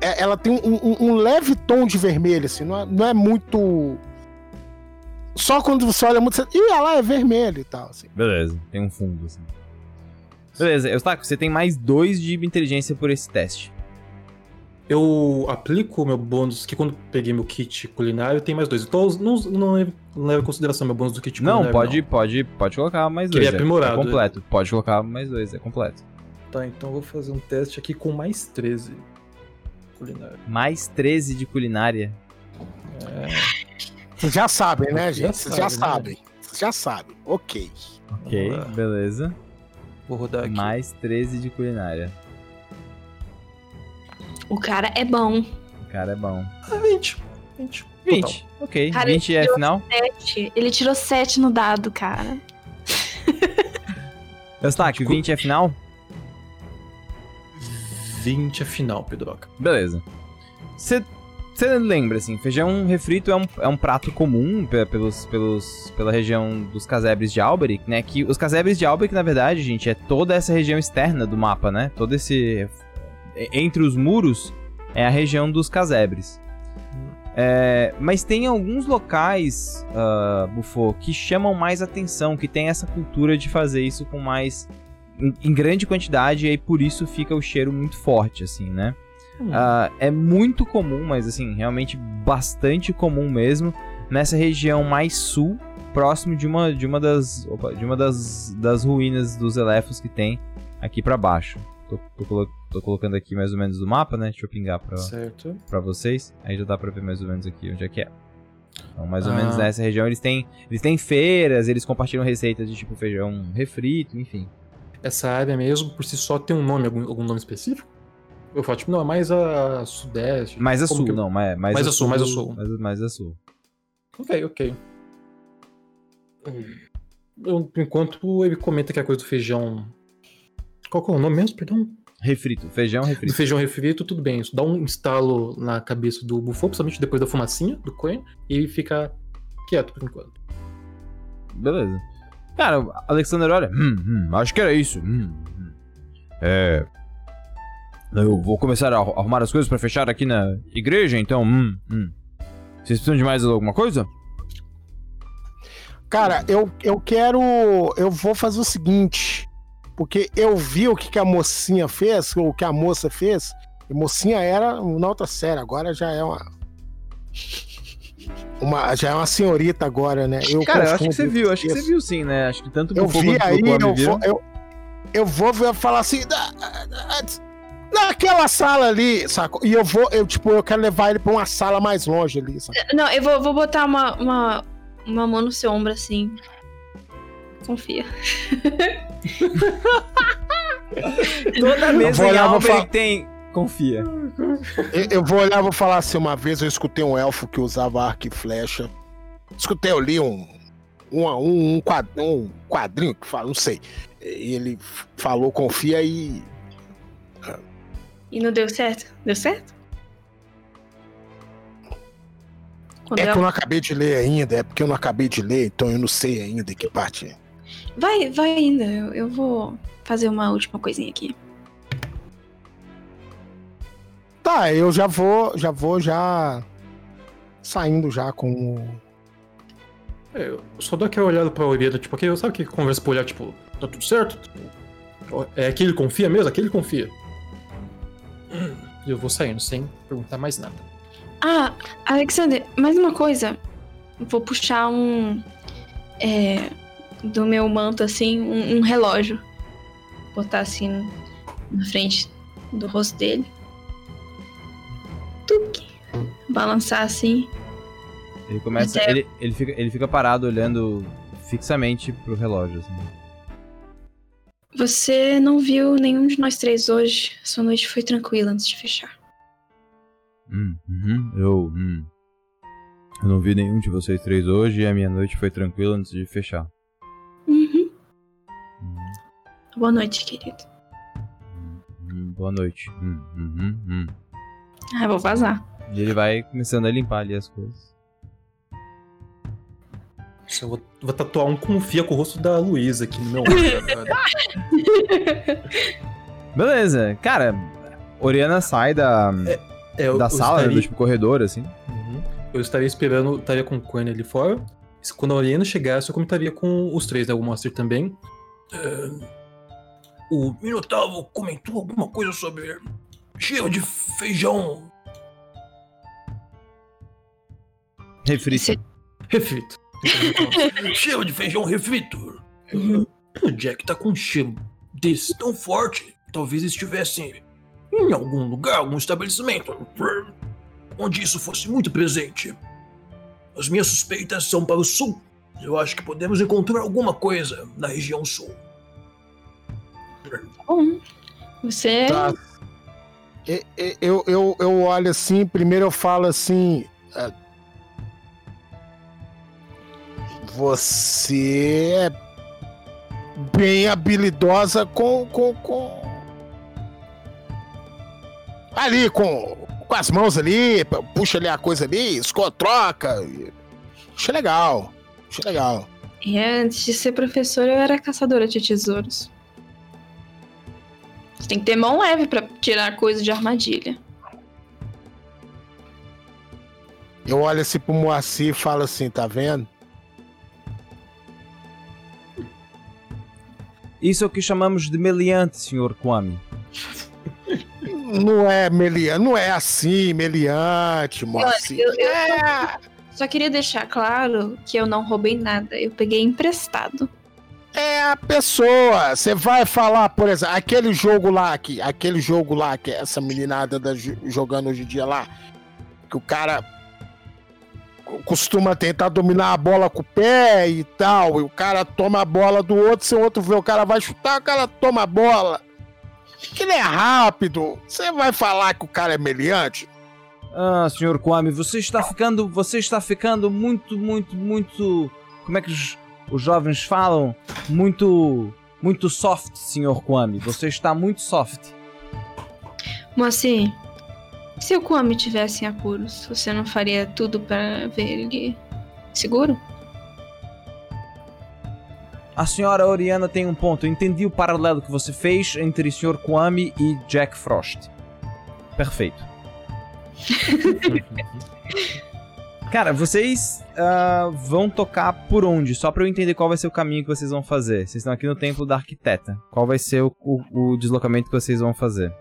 é- Ela tem um, um- um leve tom de vermelho, assim, não é, não é muito. Só quando você olha muito, você. Ih, ela é vermelha e tal, assim. Beleza, tem um fundo, assim. Beleza, Eustáquio, você tem mais dois de inteligência por esse teste. Eu aplico o meu bônus, que quando peguei meu kit culinário, tem mais dois. Então não, não, não levo em consideração meu bônus do kit Não, culinário. pode, pode, pode colocar mais Que ele dois. é aprimorado, É completo. Pode colocar mais dois, é completo. Tá, então eu vou fazer um teste aqui com mais 13 culinário. Mais 13 de culinária. Vocês já sabem, né, Já gente? Vocês já sabe, né? sabem. Vocês já sabem. Ok. Ok, beleza. Vou rodar aqui. Mais 13 de culinária. O cara é bom. O cara é bom. Ah, 20. 20. 20, ok. Cara, 20 é final. Sete. Ele tirou sete no dado, cara. Eustáquio, 20 é final? 20 é final, Pedroca. Beleza. Você lembra, assim, feijão refrito é um, é um prato comum pe- pelos, pelos, pela região dos casebres de Alberic, né? Que os casebres de Alberic, na verdade, gente, é toda essa região externa do mapa, né? Todo esse... Entre os muros é a região dos casebres. É, mas tem alguns locais, uh, Bufô, que chamam mais atenção, que tem essa cultura de fazer isso com mais... Em, em grande quantidade, e aí por isso fica o cheiro muito forte, assim, né? Hum. Ah, é muito comum, mas assim, realmente bastante comum mesmo, nessa região mais sul, próximo de uma, de uma, das, opa, de uma das, das ruínas dos elefos que tem aqui pra baixo. Tô, tô tô colocando aqui mais ou menos o mapa, né? Deixa eu pingar pra, Certo. pra vocês. Aí já dá pra ver mais ou menos aqui onde é que é. Então, mais ou Ah. menos nessa região eles têm, eles têm feiras, eles compartilham receitas de tipo feijão refrito, enfim. Essa área mesmo, por si só, tem um nome, algum, algum nome específico? Eu falo, tipo, não, é mais a sudeste. Mais a sul, que- não, mais, mais, Mais a a sul, mais a sul. Mais, mais a sul. Ok, ok. Eu, enquanto ele comenta que é a coisa do feijão. Qual que é o nome mesmo, perdão? Refrito, feijão Do refrito. feijão refrito, tudo bem. Isso dá um instalo na cabeça do bufô, principalmente depois da fumacinha do coin, e fica quieto por enquanto. Beleza. Cara, Alexander olha. Hum, hum, acho que era isso. Hum, hum. É. Eu vou começar a arru- arrumar as coisas pra fechar aqui na igreja, então. Hum, hum. Vocês precisam de mais alguma coisa? Cara, eu, eu quero. Eu vou fazer o seguinte. Porque eu vi o que, que a mocinha fez, o que a moça fez. E mocinha era na outra série, agora já é uma. Uma, já é uma senhorita agora, né? Eu Cara, eu acho que você viu, acho que você viu sim, né? Acho que tanto Eu vi aí, eu vou, eu, eu vou ver- falar assim. "Da- da- Naquela sala ali, sacou? E eu vou, eu, tipo, eu quero levar ele pra uma sala mais longe ali, sacou? Não, eu vou, vou botar uma, uma, uma mão no seu ombro assim. Confia. Toda mesa vou em Albany falar- tem. Confia. Eu, eu vou olhar, vou falar assim, uma vez eu escutei um elfo que usava arco e flecha. Escutei eu li um, um, um, um quad- um quadrinho que fala, não sei. E ele falou, confia e. E não deu certo? Deu certo? Quando É eu- que eu não acabei de ler ainda, é porque eu não acabei de ler, então eu não sei ainda que parte. é. Vai, vai ainda. Eu, eu vou fazer uma última coisinha aqui. Tá, eu já vou, já vou já saindo já com o. É, eu só dou aquela olhada pra Oriana, tipo, aquele, sabe que conversa pra olhar, tipo, tá tudo certo? É aquele confia mesmo? Aquele confia. E eu vou saindo sem perguntar mais nada. Ah, Alexander, mais uma coisa. Vou puxar um. É, do meu manto, assim, um, um relógio. Botar assim na frente do rosto dele. Tuque. Balançar assim. Ele começa. Mas é- Ele, ele, fica, ele fica parado olhando fixamente pro relógio, assim. Você não viu nenhum de nós três hoje. Sua noite foi tranquila antes de fechar. Hum, uhum, eu. Hum. Eu não vi nenhum de vocês três hoje e a minha noite foi tranquila antes de fechar. Uhum. Hum, Boa noite, querido. hum, boa noite. Hum, uhum, hum. Ah, eu vou vazar. E ele vai começando a limpar ali as coisas. Eu vou, vou tatuar um confia com o rosto da Luísa aqui no meu agora. Beleza, cara. Oriana sai da, É, eu- da eu sala, estaria- do tipo corredor, assim. Uhum. Eu estaria esperando, estaria com o Coin ali fora. Quando a Oriana chegasse, eu comentaria com os três, né? O Monster também. É, o Minotauro comentou alguma coisa sobre cheiro de feijão Refri. Você- Reflito. cheiro de feijão refrito. Uhum. O Jack tá com um cheiro desse tão forte. Talvez estivesse em algum lugar, algum estabelecimento, onde isso fosse muito presente. As minhas suspeitas são para o sul. Eu acho que podemos encontrar alguma coisa na região sul. Bom, você. Tá. E- e- Eu, eu, eu olho assim, primeiro eu falo assim. é, Você é bem habilidosa com. com, com... Ali, com, com as mãos ali, puxa ali a coisa ali, escoa, troca. Achei legal. Achei legal. E antes de ser professora, eu era caçadora de tesouros. Você tem que ter mão leve pra tirar coisa de armadilha. Eu olho assim pro Moacir e falo assim, tá vendo? Isso é o que chamamos de meliante, Sr. Kwame. Não é meliante, não é assim, meliante, Moacir. eu- eu- É, Só queria deixar claro que eu não roubei nada, eu peguei emprestado. é a pessoa. Você vai falar, por exemplo, aquele jogo lá, que, aquele jogo lá que essa meninada tá jo- jogando hoje em dia lá, que o cara costuma tentar dominar a bola com o pé e tal, e o cara toma a bola do outro, se o outro vê o cara vai chutar, o cara toma a bola. Que ele é rápido. Você vai falar que o cara é meliante? Ah, Sr. Kwame, você está ficando. Você está ficando muito, muito, muito. Como é que os, os jovens falam? Muito. Muito soft, Sr. Kwame. Você está muito soft. Moacir, se o Kwame tivesse em apuros, você não faria tudo pra ver ele seguro? A senhora Oriana tem um ponto. Eu entendi o paralelo que você fez entre Sr. Kwame e Jack Frost. Perfeito. Cara, vocês ah, vão tocar por onde? Só pra eu entender qual vai ser o caminho que vocês vão fazer. Vocês estão aqui no templo da arquiteta. Qual vai ser o, o- o deslocamento que vocês vão fazer?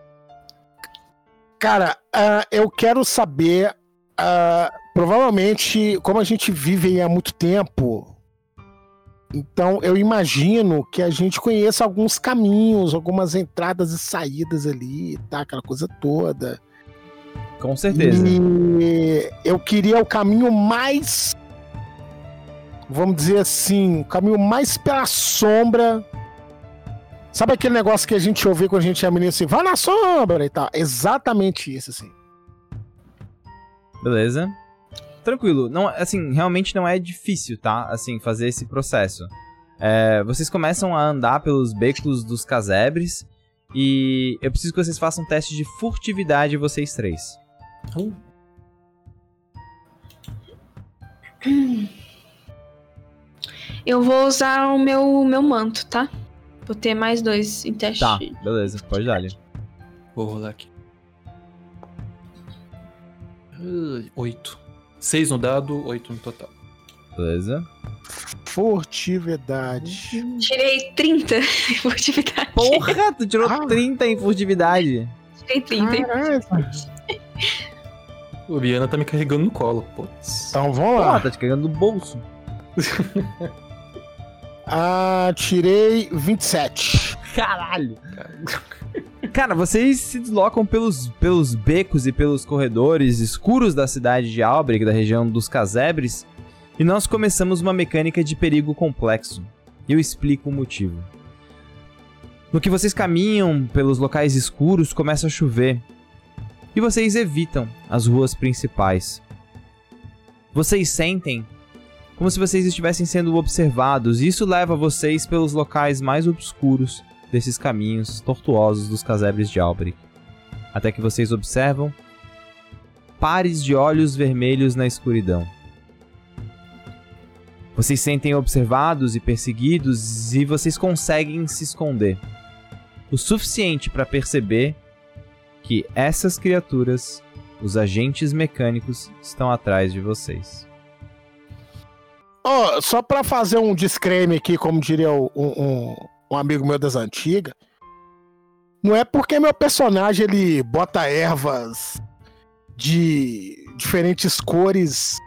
Cara, ah, eu quero saber. ah, provavelmente, como a gente vive aí há muito tempo, então eu imagino que a gente conheça alguns caminhos, algumas entradas e saídas ali, tá? Aquela coisa toda. Com certeza. E eu queria o caminho mais. Vamos dizer assim, o caminho mais pela sombra. Sabe aquele negócio que a gente ouve quando a gente é menino assim, vai na sombra e tal? Exatamente isso, assim. Beleza. Tranquilo. Não, assim, realmente não é difícil, tá? Assim, fazer esse processo. É, vocês começam a andar pelos becos dos casebres e eu preciso que vocês façam um teste de furtividade vocês três. Eu vou usar o meu, meu manto, tá? Vou ter mais dois em teste. Tá, beleza, pode dar ali. Vou rolar aqui. Oito. Seis no dado, oito no total. Beleza. Furtividade. Tirei 30 em furtividade. Porra, tu tirou Ah. 30 em furtividade. Tirei 30 em Caralho. O Biana tá me carregando no colo, putz. Então vamos lá. tá te cagando no bolso. Ah, tirei 27. Caralho. Cara, vocês se deslocam pelos, pelos becos e pelos corredores escuros da cidade de Albrecht, da região dos casebres, e nós começamos uma mecânica de perigo complexo. Eu explico o motivo. No que vocês caminham pelos locais escuros, começa a chover. E vocês evitam as ruas principais. Vocês sentem como se vocês estivessem sendo observados, e isso leva vocês pelos locais mais obscuros desses caminhos tortuosos dos casebres de Albrecht. Até que vocês observam pares de olhos vermelhos na escuridão. Vocês sentem observados e perseguidos e vocês conseguem se esconder. O suficiente para perceber que essas criaturas, os agentes mecânicos, estão atrás de vocês. Ó, só pra fazer um disclaimer aqui, como diria o- um, um amigo meu das antigas, não é porque meu personagem ele bota ervas de diferentes cores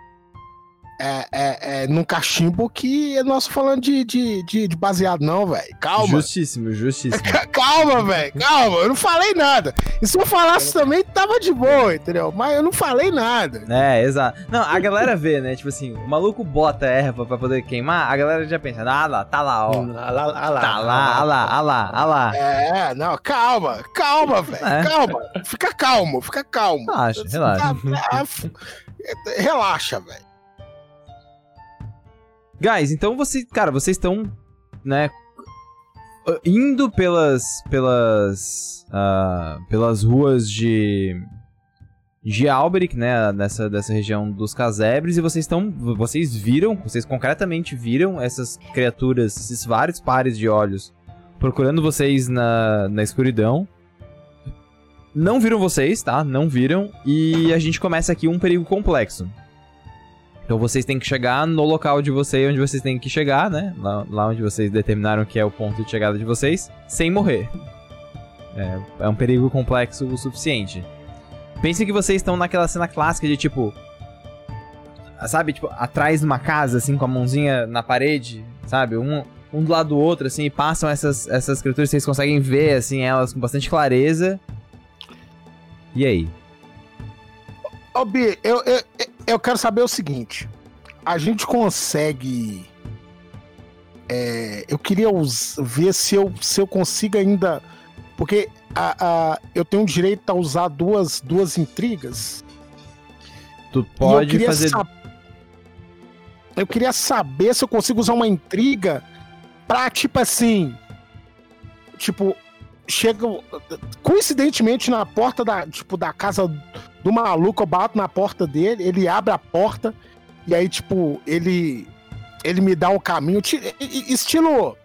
é, é, é, num cachimbo que é nosso falando de, de, de, de baseado, não, velho. Calma. Justíssimo, justíssimo. Ca- Calma, velho, calma, eu não falei nada. E se eu falasse também, tava de boa, entendeu? Mas eu não falei nada. É, exato. Não, a galera vê, né? Tipo assim, o maluco bota erva pra poder queimar, a galera já pensa, ah lá, tá lá, ó. Ah lá, ah lá, Tá lá, ah lá, ah lá, ah lá. É, não, calma, calma, velho, É. calma. Fica calmo, fica calmo. Relaxa, relaxa. Ah, f- Relaxa, velho. Guys, então você, cara, vocês estão, né, indo pelas pelas ah, pelas ruas de de Alberic, né, nessa dessa região dos casebres e vocês estão, vocês viram, vocês concretamente viram essas criaturas, esses vários pares de olhos procurando vocês na, na escuridão. Não viram vocês, tá? Não viram. E a gente começa aqui um perigo complexo. Então vocês têm que chegar no local de vocês, onde vocês têm que chegar, né? Lá, lá onde vocês determinaram que é o ponto de chegada de vocês, sem morrer. É, é um perigo complexo o suficiente. Pensem que vocês estão naquela cena clássica de tipo. Sabe, tipo, atrás de uma casa, assim, com a mãozinha na parede, sabe? Um, um do lado do outro, assim, e passam essas, essas criaturas, vocês conseguem ver, assim, elas com bastante clareza. E aí? Ô, Bi, eu, eu, eu quero saber o seguinte. A gente consegue. é, eu queria ver se eu, se eu consigo ainda. Porque a, a- eu tenho direito a usar duas, duas intrigas. Tu eu pode queria fazer. sab- Eu queria saber se eu consigo usar uma intriga pra, tipo assim. Tipo, chega. Coincidentemente, na porta da, tipo, da casa do maluco, eu bato na porta dele, ele abre a porta, e aí, tipo, ele. Ele me dá um caminho. ti- Estilo.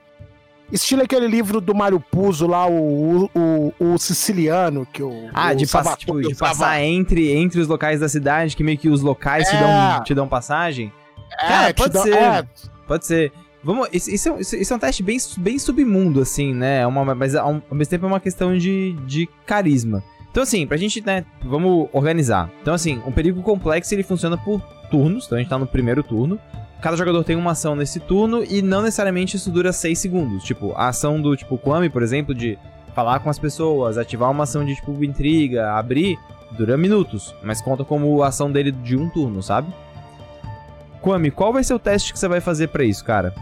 Estilo aquele livro do Mário Puzo lá, o, o, o siciliano, que o. Ah, o de, pass, tipo, de passar entre, entre os locais da cidade, que meio que os locais te, É. dão, te dão passagem? É, Cara, te pode ser. é, Pode ser. Vamos, isso, é, isso- isso é um teste bem, bem submundo, assim, né? É uma, mas ao, ao mesmo tempo é uma questão de, de carisma. Então, assim, pra gente, né, vamos organizar. Então, assim, um perigo complexo, ele funciona por turnos. Então, a gente tá no primeiro turno. Cada jogador tem uma ação nesse turno e não necessariamente isso dura 6 segundos. Tipo, a ação do, tipo, Kwame, por exemplo, de falar com as pessoas, ativar uma ação de, tipo, intriga, abrir, dura minutos. Mas conta como a ação dele de um turno, sabe? Kwame, qual vai ser o teste que você vai fazer pra isso, cara?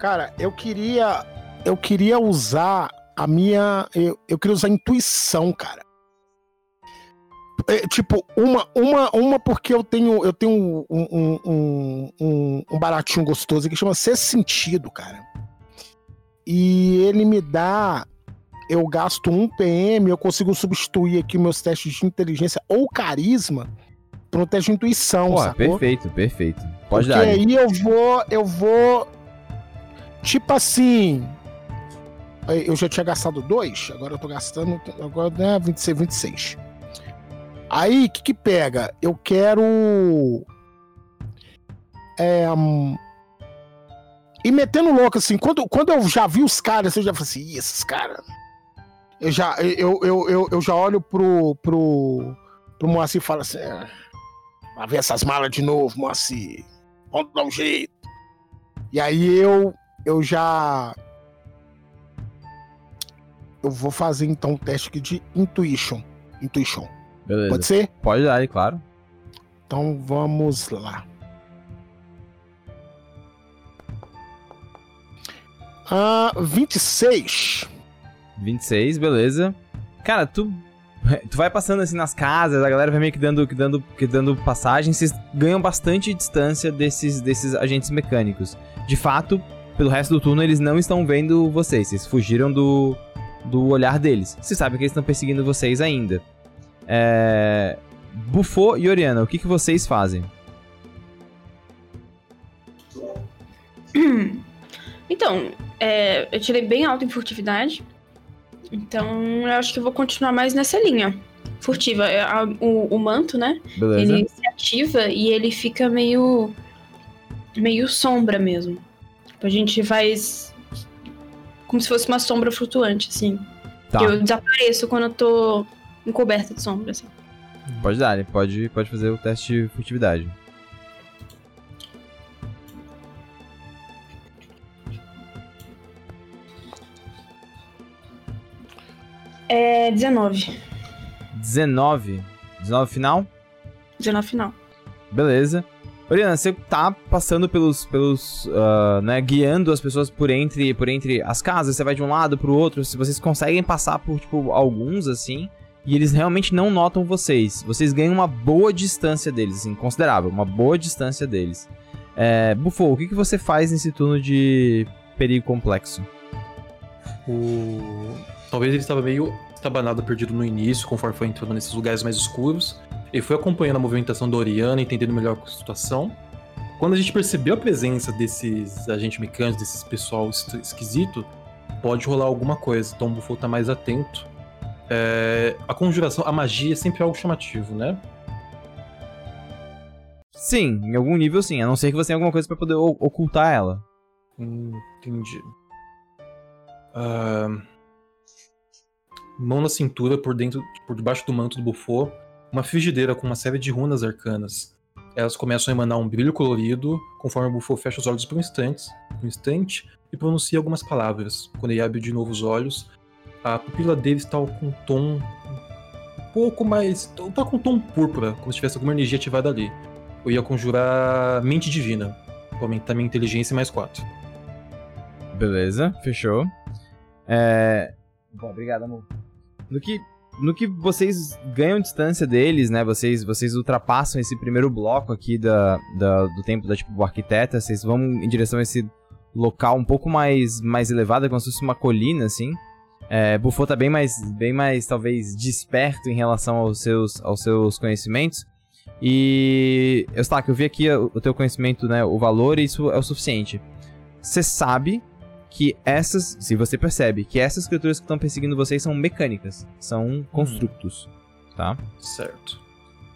Cara, eu queria. Eu queria usar a minha. Eu, eu queria usar a intuição, cara. É, tipo, uma, uma, uma porque eu tenho, eu tenho um, um, um, um, um baratinho gostoso que chama Ser Sentido, cara. E ele me dá. Eu gasto um PM, eu consigo substituir aqui meus testes de inteligência ou carisma por um teste de intuição, Pô, sacou? perfeito, perfeito. Pode Porque dar. aí eu vou, eu vou. Tipo assim. Eu já tinha gastado dois, agora eu tô gastando. Agora né, 26, 26. Aí, o que que pega? Eu quero. É. hum, E metendo louco, assim, quando, quando eu já vi os caras, eu já falei assim, "Ih, esses caras. Eu já, eu, eu, eu, eu já olho pro, pro, pro Moacir e falo assim: "Ah, vai ver essas malas de novo, Moacir. Vamos dar um jeito. E aí eu, eu já. Eu vou fazer então um teste aqui de intuition. Intuition. Beleza. Pode ser? Pode dar, claro. Então vamos lá. Ah, 26. 26, beleza. Cara, tu. Tu vai passando assim nas casas, a galera vai meio que dando, que dando, que dando passagem, vocês ganham bastante distância desses, desses agentes mecânicos. De fato, pelo resto do turno, eles não estão vendo vocês, vocês fugiram do, do olhar deles. Você sabe que eles estão perseguindo vocês ainda. É... Bufô e Oriana, o que, que vocês fazem? Então, é, eu tirei bem alto em furtividade. Então, eu acho que eu vou continuar mais nessa linha. Furtiva. É, a- o, o manto, né? Beleza? Ele se ativa e ele fica meio. meio sombra mesmo. Tipo, a gente faz. como se fosse uma sombra flutuante, assim. Tá, Eu desapareço quando eu tô encoberta de sombra, assim. pode dar, pode, pode fazer o teste de furtividade. É 19. 19. 19 final? 19 final. Beleza. Oriana, você tá passando pelos. pelos. ah, né, guiando as pessoas por entre, por entre as casas, você vai de um lado pro outro, se vocês conseguem passar por, tipo, alguns, assim, e eles realmente não notam vocês. Vocês ganham uma boa distância deles, assim, considerável, uma boa distância deles. É, o que, que você faz nesse turno de perigo complexo? O... Talvez ele estava meio estabanado, perdido no início, conforme foi entrando nesses lugares mais escuros. Ele foi acompanhando a movimentação da Oriana, entendendo melhor a situação. Quando a gente percebeu a presença desses agentes mecânicos, desses pessoal esquisito, pode rolar alguma coisa. Então o Bufo tá mais atento. É, A conjuração, a magia é sempre algo chamativo, né? Sim, em algum nível sim, a não ser que você tenha alguma coisa pra poder ocultar ela. Hum, entendi. Ah, mão na cintura, por dentro, por debaixo do manto do bufô, uma frigideira com uma série de runas arcanas. Elas começam a emanar um brilho colorido, conforme o bufô fecha os olhos por um instante, um instante e pronuncia algumas palavras. Quando ele abre de novo os olhos, a pupila dele está com um tom um pouco mais. tá com um tom púrpura, como se tivesse alguma energia ativada ali. Eu ia conjurar mente divina, pra aumentar minha inteligência mais 4. Beleza, fechou. É... Bom, obrigado, amor. No que, no que vocês ganham distância deles, né? Vocês, vocês ultrapassam esse primeiro bloco aqui da, da- do templo da tipo arquiteta. Vocês vão em direção a esse local um pouco mais, mais elevado, como se fosse uma colina, assim. É, Bufo tá bem mais, bem mais, talvez, desperto em relação aos seus, aos seus conhecimentos. E, Eustáquio, eu vi aqui o o teu conhecimento, né, o valor, e isso é o suficiente. Você sabe que essas, se você percebe, que essas criaturas que estão perseguindo vocês são mecânicas, são construtos, tá? Certo.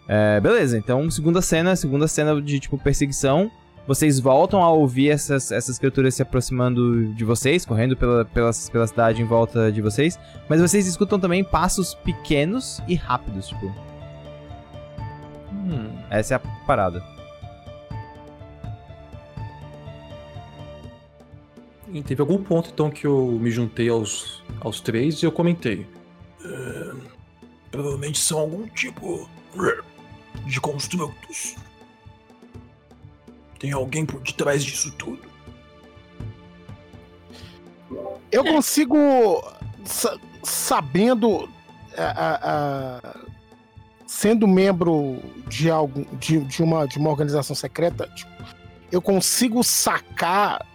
É, beleza, então segunda cena, segunda cena de tipo perseguição. Vocês voltam a ouvir essas, essas criaturas se aproximando de vocês, correndo pela, pela, pela cidade em volta de vocês. Mas vocês escutam também passos pequenos e rápidos, tipo. Hum. Essa é a parada. E teve algum ponto então que eu me juntei aos, aos três e eu comentei. É, provavelmente são algum tipo de construtos. Tem alguém por detrás disso tudo. Eu consigo, sa- sabendo, a- a- a- sendo membro de, algum, de, de uma, de uma organização secreta, tipo, eu consigo sacar,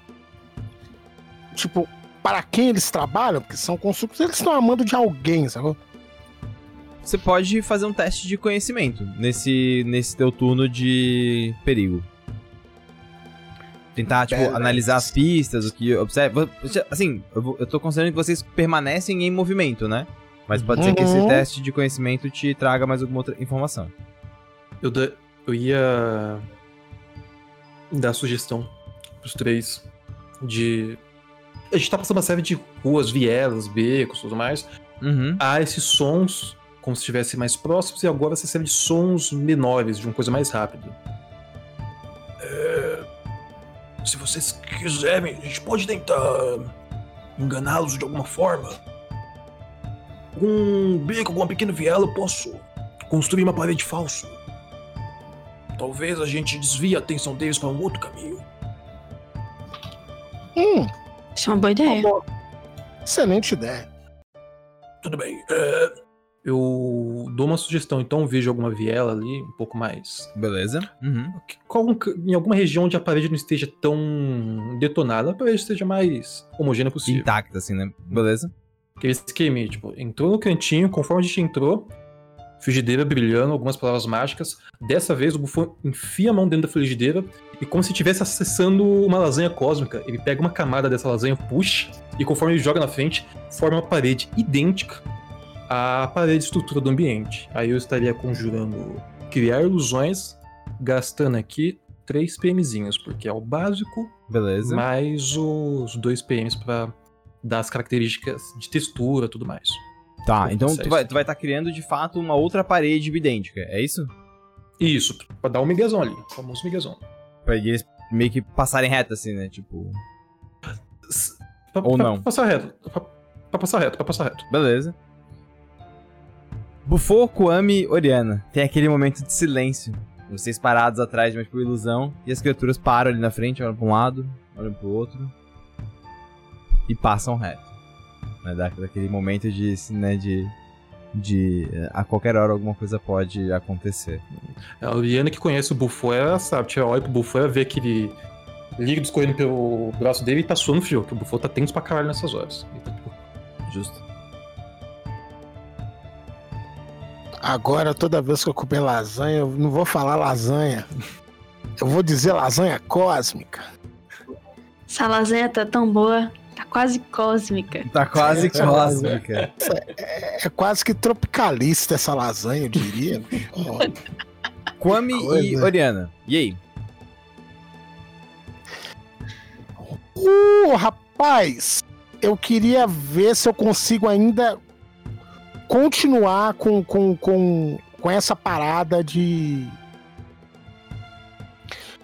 tipo, para quem eles trabalham, porque são construtos, eles estão amando de alguém, sabe? Você pode fazer um teste de conhecimento nesse, nesse teu turno de perigo. Tentar, tipo, Beleza. analisar as pistas, o que observa. Assim, eu, tô considerando que vocês permanecem em movimento, né? Mas pode ser que esse Uhum. teste de conhecimento te traga mais alguma outra informação. Eu, da- eu ia dar sugestão pros três de. A gente tá passando uma série de ruas, vielas, becos tudo mais. Uhum. Há esses sons como se estivessem mais próximos e agora essa série de sons menores, de uma coisa mais rápida. Se vocês quiserem, a gente pode tentar enganá-los de alguma forma. Algum beco, alguma pequena viela, eu posso construir uma parede falsa. Talvez a gente desvie a atenção deles para um outro caminho. Isso é uma boa ideia. excelente ideia. Tudo bem. é, Eu dou uma sugestão, então vejo alguma viela ali, um pouco mais. Beleza. Uhum. qual um em alguma região onde a parede não esteja tão detonada, a parede esteja mais homogênea possível. Intacta, assim, né? Beleza. Aquele esquema, tipo, entrou no cantinho, conforme a gente entrou, frigideira brilhando, algumas palavras mágicas. Dessa vez o bufão enfia a mão dentro da frigideira e como se estivesse acessando uma lasanha cósmica. Ele pega uma camada dessa lasanha, puxa, e conforme ele joga na frente, forma uma parede idêntica à parede estrutura do ambiente. Aí eu estaria conjurando criar ilusões, gastando aqui 3 PMzinhos, porque é o básico, Beleza. mais os 2 PMs pra dar as características de textura e tudo mais. Tá, então tu vai estar vai tá criando de fato uma outra parede idêntica, é isso? Isso, pra dar um miguezão ali, o famoso miguezão. Pra eles meio que passarem reto, assim, né? Tipo. Pra, Ou pra não. passar reto. Pra, pra passar reto, pra passar reto. Beleza. Bufô, Kuami, Oriana. Tem aquele momento de silêncio. Vocês parados atrás de uma tipo, ilusão. E as criaturas param ali na frente, olham pra um lado, olham pro outro. E passam reto. Né? Dá daquele momento de, né, de. De. eh, A qualquer hora alguma coisa pode acontecer. A Liana que conhece o ela sabe, tira olha pro ela vê aquele líquido escorrendo pelo braço dele e tá suando frio, que o Bufo tá tenso pra caralho nessas horas. Justo. Agora, toda vez que eu comer lasanha, eu não vou falar lasanha. Eu vou dizer lasanha cósmica. Essa lasanha tá tão boa, tá quase cósmica. Tá quase É, cósmica. É quase que tropicalista essa lasanha, eu diria. Kwame e. Oriana. E aí? Uh, rapaz, eu queria ver se eu consigo ainda continuar com, com, com, com essa parada de.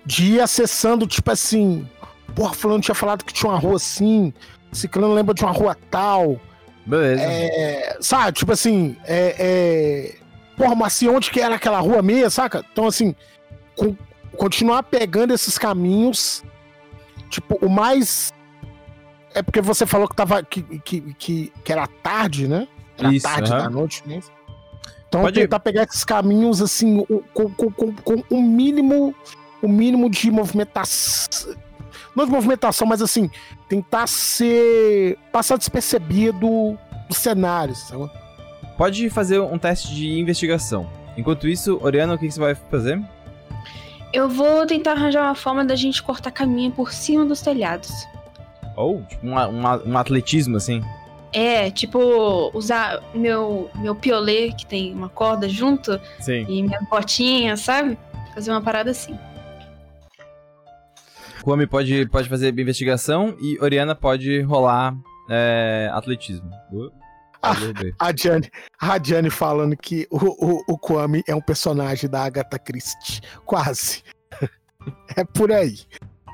de ir acessando, tipo assim. Porra, fulano tinha falado que tinha uma rua assim. Ciclano lembra de uma rua tal. Beleza. É, sabe, tipo assim, é, é... Porra, mas assim, onde que era aquela rua mesmo, saca? Então, assim, com- continuar pegando esses caminhos, tipo, o mais... É porque você falou que tava, que, que, que, que era tarde, né? Era Isso, tarde aham. da noite, né? Então, Pode tentar pegar esses caminhos, assim, com, com, com, com o mínimo, o mínimo de movimentação... Não de movimentação, mas assim, tentar ser... passar despercebido dos cenários, sabe? Pode fazer um teste de investigação. Enquanto isso, Oriana, o que você vai fazer? Eu vou tentar arranjar uma forma da gente cortar caminho por cima dos telhados. Ou, tipo, um, um, um atletismo, assim. É, tipo, usar meu, meu piolê, que tem uma corda junto, Sim. e minha botinha, sabe? Fazer uma parada assim. Kwame pode, pode fazer investigação e Oriana pode rolar é, atletismo. Uh, Ah. A Diane, a falando que o, o, o Kwame é um personagem da Agatha Christie. Quase. É por aí.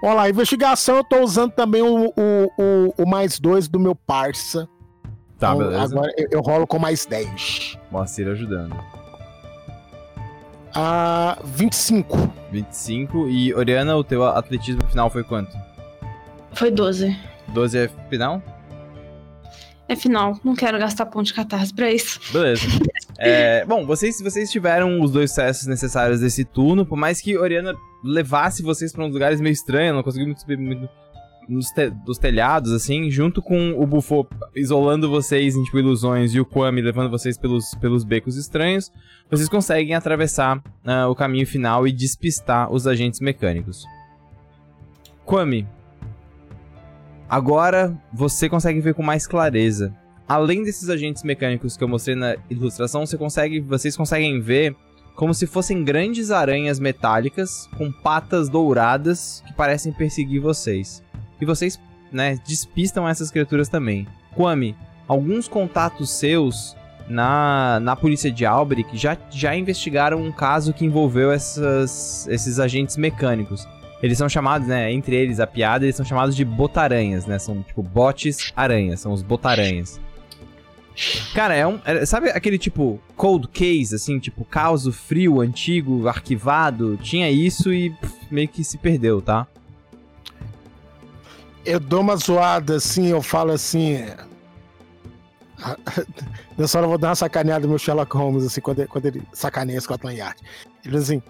Olha lá, investigação, eu tô usando também o, o, o, o mais dois do meu parça. Tá, Então, beleza. Agora eu, eu rolo com mais 10. Moacir ajudando. Ah, 25. 25. E Oriana, o teu atletismo final foi quanto? Foi 12. 12 é final? É final, não quero gastar ponto de catarse pra isso. Beleza. É, bom, vocês, vocês tiveram os dois sucessos necessários desse turno, por mais que Oriana levasse vocês pra uns lugares meio estranhos, não conseguiu muito muito nos te- dos telhados, assim, junto com o Bufo isolando vocês em tipo, ilusões e o Kwame levando vocês pelos, pelos becos estranhos, vocês conseguem atravessar ah, o caminho final e despistar os agentes mecânicos. Kwame, agora você consegue ver com mais clareza além desses agentes mecânicos que eu mostrei na ilustração, você consegue, vocês conseguem ver como se fossem grandes aranhas metálicas com patas douradas que parecem perseguir vocês. E vocês, né, despistam essas criaturas também. Kwame, alguns contatos seus na, na polícia de Alberic já, já investigaram um caso que envolveu essas, esses agentes mecânicos. Eles são chamados, né, entre eles a piada, eles são chamados de botaranhas, né? São tipo botes aranhas, são os botaranhas. Cara, é um. é- sabe aquele tipo cold case, assim, tipo caos frio, antigo, arquivado? Tinha isso e pff, meio que se perdeu, tá? Eu dou uma zoada assim, eu falo assim. Nessa hora eu vou dar uma sacaneada no meu Sherlock Holmes, assim, quando ele, quando ele sacaneia Scotland Yard. Ele diz assim.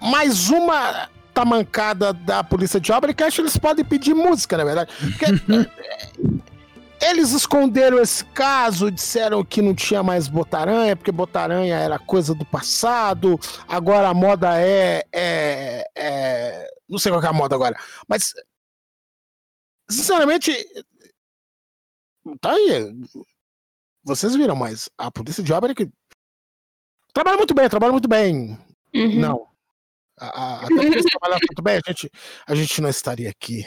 Mais uma tamancada da polícia de obra que acho que eles podem pedir música, na verdade. Porque, eles esconderam esse caso, disseram que não tinha mais botaranha, porque botaranha era coisa do passado, agora a moda é, é, é- Não sei qual que é a moda agora, mas. Sinceramente. Tá aí. Vocês viram, mas a polícia de obra que. Trabalha muito bem, trabalha muito bem. Uhum. Não. A, a, até porque se trabalhasse muito bem, a gente, a gente não estaria aqui.